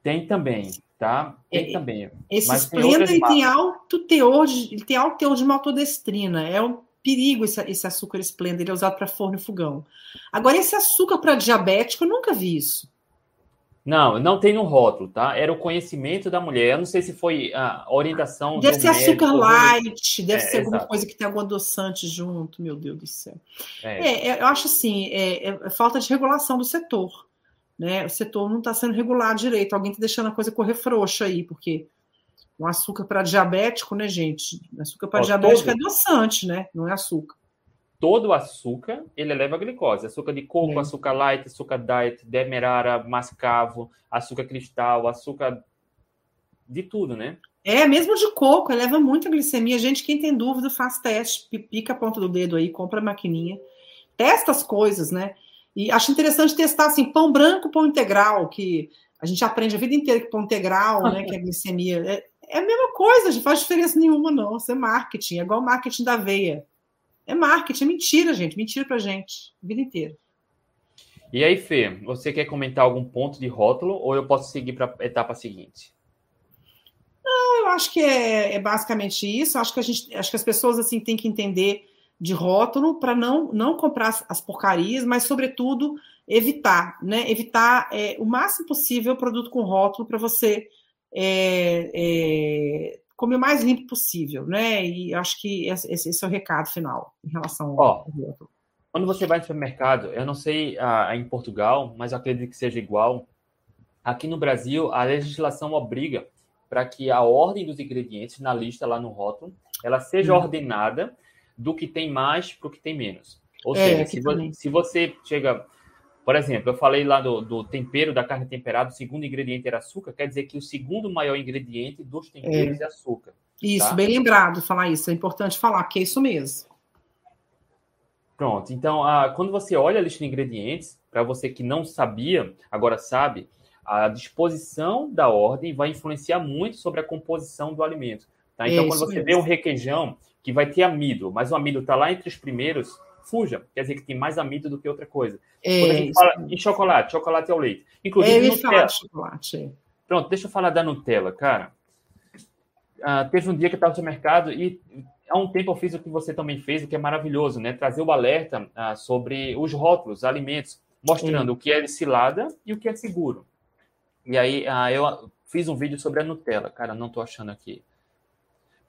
Tem também, tá? Tem é, também. Esse Mas esplenda tem, tem alto teor de, ele tem alto teor de maltodestrina. É um perigo esse, esse açúcar esplenda, ele é usado para forno e fogão. Agora, esse açúcar para diabético, eu nunca vi isso. Não, não tem no rótulo, tá? Era o conhecimento da mulher. Eu não sei se foi a orientação. Deve ser médico, açúcar light, deve é, ser alguma exato. coisa que tem algum adoçante junto, meu Deus do céu. É. é, é eu acho assim, é, é, falta de regulação do setor. Né? O setor não está sendo regulado direito. Alguém está deixando a coisa correr frouxa aí, porque o açúcar para diabético, né, gente? Açúcar para diabético todo... é adoçante, né? Não é açúcar todo açúcar ele eleva a glicose. Açúcar de coco, é. açúcar light, açúcar diet, demerara, mascavo, açúcar cristal, açúcar de tudo, né? É, mesmo de coco, eleva muito a glicemia. Gente, quem tem dúvida, faz teste, pica a ponta do dedo aí, compra a maquininha, testa as coisas, né? E acho interessante testar assim, pão branco, pão integral, que a gente aprende a vida inteira que pão integral, né, que a glicemia é, é a mesma coisa, não faz diferença nenhuma, não. Isso é marketing, é igual o marketing da aveia. É marketing, é mentira, gente. Mentira pra gente. A vida inteira. E aí, Fê, você quer comentar algum ponto de rótulo ou eu posso seguir para a etapa seguinte? Não, eu acho que é, é, basicamente isso. Acho que a gente, acho que as pessoas assim têm que entender de rótulo para não não comprar as porcarias, mas sobretudo evitar, né? Evitar é, o máximo possível produto com rótulo para você é, é, comer o mais limpo possível, né? E acho que esse, esse é o recado final em relação ao outro. Quando você vai no supermercado, eu não sei ah, em Portugal, mas acredito que seja igual. Aqui no Brasil, a legislação obriga para que a ordem dos ingredientes na lista lá no rótulo, ela seja hum. ordenada do que tem mais para o que tem menos. Ou é, seja, se, vo se você chega por exemplo, eu falei lá do, do, tempero da carne temperada, o segundo ingrediente era açúcar, quer dizer que o segundo maior ingrediente dos temperos é, é açúcar. Isso, tá? bem lembrado falar isso, é importante falar, que é isso mesmo. Pronto, então, a, quando você olha a lista de ingredientes, para você que não sabia, agora sabe, a disposição da ordem vai influenciar muito sobre a composição do alimento. Tá? Então, é quando você mesmo. vê um requeijão que vai ter amido, mas o amido está lá entre os primeiros, fuja. Quer dizer que tem mais amido do que outra coisa. É, Quando a gente fala em chocolate, chocolate é o leite. Inclusive, é, Nutella. De chocolate. É. Pronto, deixa eu falar da Nutella, cara. Uh, teve um dia que eu estava no mercado e há um tempo eu fiz o que você também fez, o que é maravilhoso, né? Trazer o alerta uh, sobre os rótulos, alimentos, mostrando é. o que é cilada e o que é seguro. E aí uh, eu fiz um vídeo sobre a Nutella, cara, não estou achando aqui.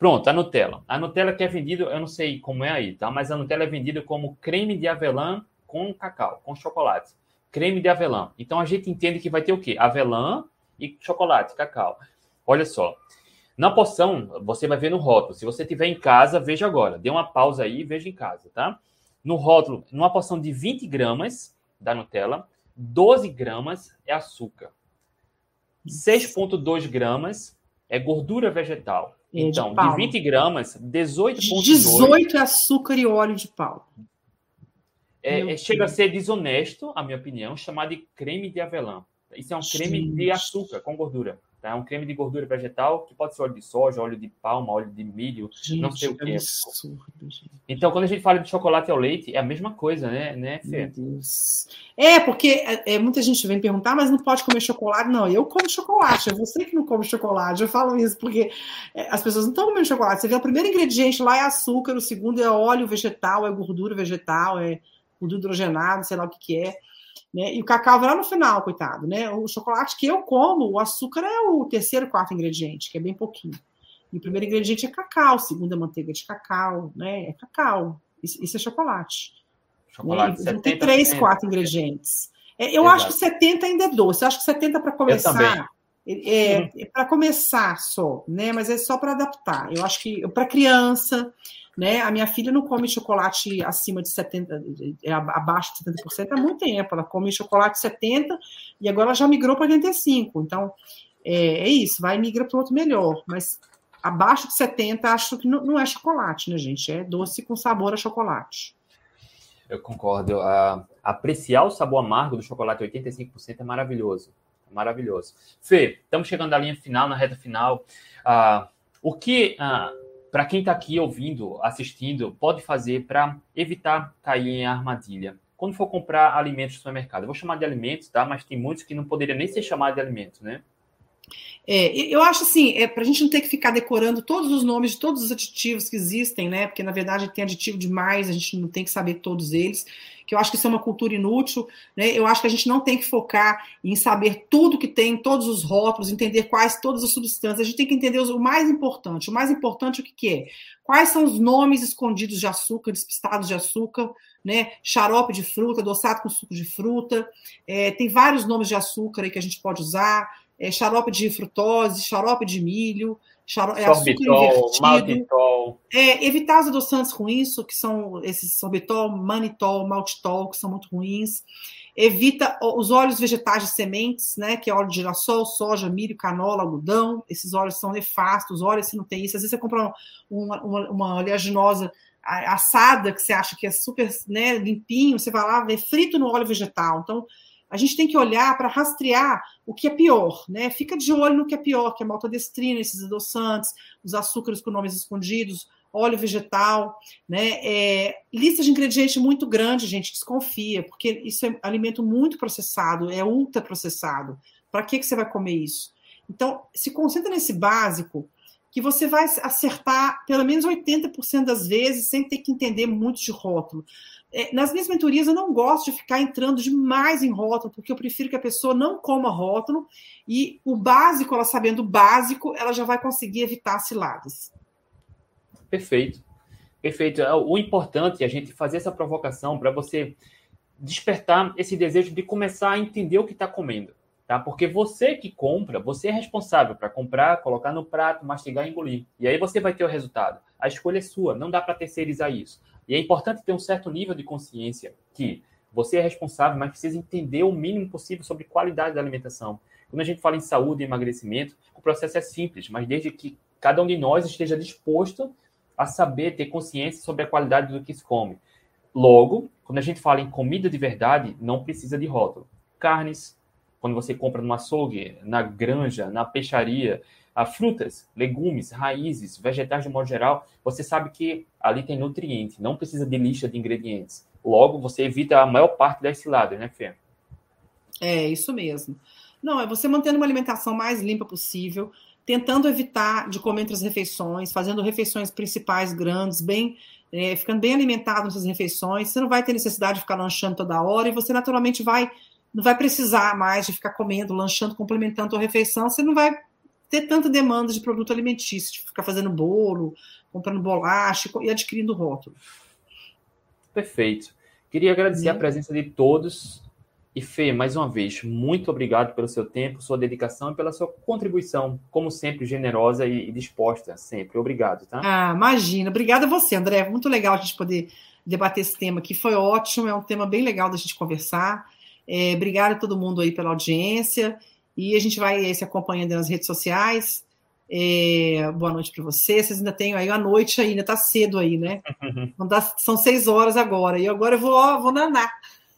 Pronto, a Nutella. A Nutella que é vendida, eu não sei como é aí, tá? Mas a Nutella é vendida como creme de avelã com cacau, com chocolate. Creme de avelã. Então a gente entende que vai ter o quê? Avelã e chocolate, cacau. Olha só. Na poção, você vai ver no rótulo. Se você tiver em casa, veja agora. Dê uma pausa aí e veja em casa, tá? No rótulo, numa poção de 20 gramas da Nutella, 12 gramas é açúcar. 6,2 gramas é gordura vegetal. Então, de, de 20 gramas, 18,2. 18 é açúcar e óleo de palma. É, é, chega a ser desonesto, a minha opinião, chamar de creme de avelã. Isso é um creme de açúcar com gordura. Tá? É um creme de gordura vegetal que pode ser óleo de soja, óleo de palma, óleo de milho, gente, não sei o que. É absurdo, então, quando a gente fala de chocolate ao leite, é a mesma coisa, né, né Fê? Meu Deus. É, porque é, é, muita gente vem perguntar, mas não pode comer chocolate. Não, eu como chocolate, é você que não come chocolate. Eu falo isso porque é, as pessoas não estão comendo chocolate. Você vê o primeiro ingrediente lá é açúcar, o segundo é óleo vegetal, é gordura vegetal, é gordura hidrogenada, sei lá o que, que é. Né? E o cacau vai lá no final, coitado. Né? O chocolate que eu como, o açúcar é o terceiro, quarto ingrediente, que é bem pouquinho. E o primeiro ingrediente é cacau, o segundo é manteiga de cacau, né? É cacau. Isso, isso é chocolate. Chocolate né? Tem três, quatro ingredientes. É, eu Exato. acho que 70 ainda é doce. Eu acho que 70 para começar. É, é para começar só, né? Mas é só para adaptar. Eu acho que para criança, né? A minha filha não come chocolate acima de 70, é, abaixo de 70% há muito tempo. Ela come chocolate 70 e agora ela já migrou para 85. Então, é, é, isso, vai migra para outro melhor. Mas abaixo de 70, acho que não, não, é chocolate, né, gente? É doce com sabor a chocolate. Eu concordo. Uh, apreciar o sabor amargo do chocolate 85% é maravilhoso. É maravilhoso. Fê, estamos chegando à linha final, na reta final. Uh, o que, uh, para quem está aqui ouvindo, assistindo, pode fazer para evitar cair em armadilha? Quando for comprar alimentos no supermercado, eu vou chamar de alimentos, tá? Mas tem muitos que não poderiam nem ser chamados de alimentos, né? É, eu acho assim, é, para a gente não ter que ficar decorando todos os nomes de todos os aditivos que existem, né? Porque na verdade tem aditivo demais, a gente não tem que saber todos eles. Que eu acho que isso é uma cultura inútil, né? Eu acho que a gente não tem que focar em saber tudo que tem, todos os rótulos, entender quais todas as substâncias. A gente tem que entender o mais importante. O mais importante o que, que é? Quais são os nomes escondidos de açúcar, despistados de açúcar, né? Xarope de fruta, adoçado com suco de fruta. É, tem vários nomes de açúcar aí que a gente pode usar é, xarope de frutose, xarope de milho, xarope, é, sorbitol, maltitol. É, evitar os adoçantes ruins, que são esses sorbitol, manitol, maltitol, que são muito ruins. Evita os óleos vegetais de sementes, né, que é óleo de girassol, soja, milho, canola, algodão. Esses óleos são nefastos, óleo se não tem isso. Às vezes você compra uma, uma, uma oleaginosa assada, que você acha que é super né, limpinho, você vai lá, vê frito no óleo vegetal. Então, a gente tem que olhar para rastrear o que é pior, né? Fica de olho no que é pior, que é maltodestrina, esses adoçantes, os açúcares com nomes escondidos, óleo vegetal, né? É, lista de ingredientes muito grande, gente, desconfia, porque isso é alimento muito processado, é ultra processado. Para que, que você vai comer isso? Então, se concentra nesse básico, que você vai acertar pelo menos 80% das vezes sem ter que entender muito de rótulo. É, nas minhas mentorias eu não gosto de ficar entrando demais em rótulo, porque eu prefiro que a pessoa não coma rótulo e o básico, ela sabendo o básico, ela já vai conseguir evitar ciladas. Perfeito. Perfeito. É, o importante é a gente fazer essa provocação para você despertar esse desejo de começar a entender o que está comendo. Tá? Porque você que compra, você é responsável para comprar, colocar no prato, mastigar e engolir. E aí você vai ter o resultado. A escolha é sua, não dá para terceirizar isso. E é importante ter um certo nível de consciência que você é responsável, mas precisa entender o mínimo possível sobre qualidade da alimentação. Quando a gente fala em saúde e emagrecimento, o processo é simples, mas desde que cada um de nós esteja disposto a saber ter consciência sobre a qualidade do que se come. Logo, quando a gente fala em comida de verdade, não precisa de rótulo. Carnes, quando você compra no açougue, na granja, na peixaria, frutas, legumes, raízes, vegetais de modo geral, você sabe que ali tem nutriente, não precisa de lista de ingredientes. Logo, você evita a maior parte das ciladas, né, Fê? É, isso mesmo. Não, é você mantendo uma alimentação mais limpa possível, tentando evitar de comer entre as refeições, fazendo refeições principais grandes, bem, é, ficando bem alimentado nessas refeições. Você não vai ter necessidade de ficar lanchando toda hora e você naturalmente vai não vai precisar mais de ficar comendo, lanchando, complementando a refeição. Você não vai ter tanta demanda de produto alimentício, de ficar fazendo bolo, comprando bolacha e adquirindo rótulo. Perfeito. Queria agradecer a presença de todos. E Fê, mais uma vez, muito obrigado pelo seu tempo, sua dedicação e pela sua contribuição, como sempre, generosa e disposta, sempre. Obrigado, tá? Ah, imagina. Obrigada a você, André. Muito legal a gente poder debater esse tema aqui. Foi ótimo, é um tema bem legal da gente conversar. É, obrigada a todo mundo aí pela audiência. E a gente vai se acompanhando nas redes sociais. É, boa noite para vocês. Vocês ainda têm aí a noite ainda, tá cedo aí, né? são seis horas agora. E agora eu vou, ó, vou nanar.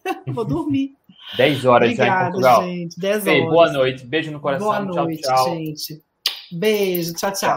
vou dormir. Dez horas Obrigada, já em Portugal. gente. Dez horas. boa noite. Beijo no coração. Boa noite, tchau, tchau. gente. Beijo. Tchau, tchau.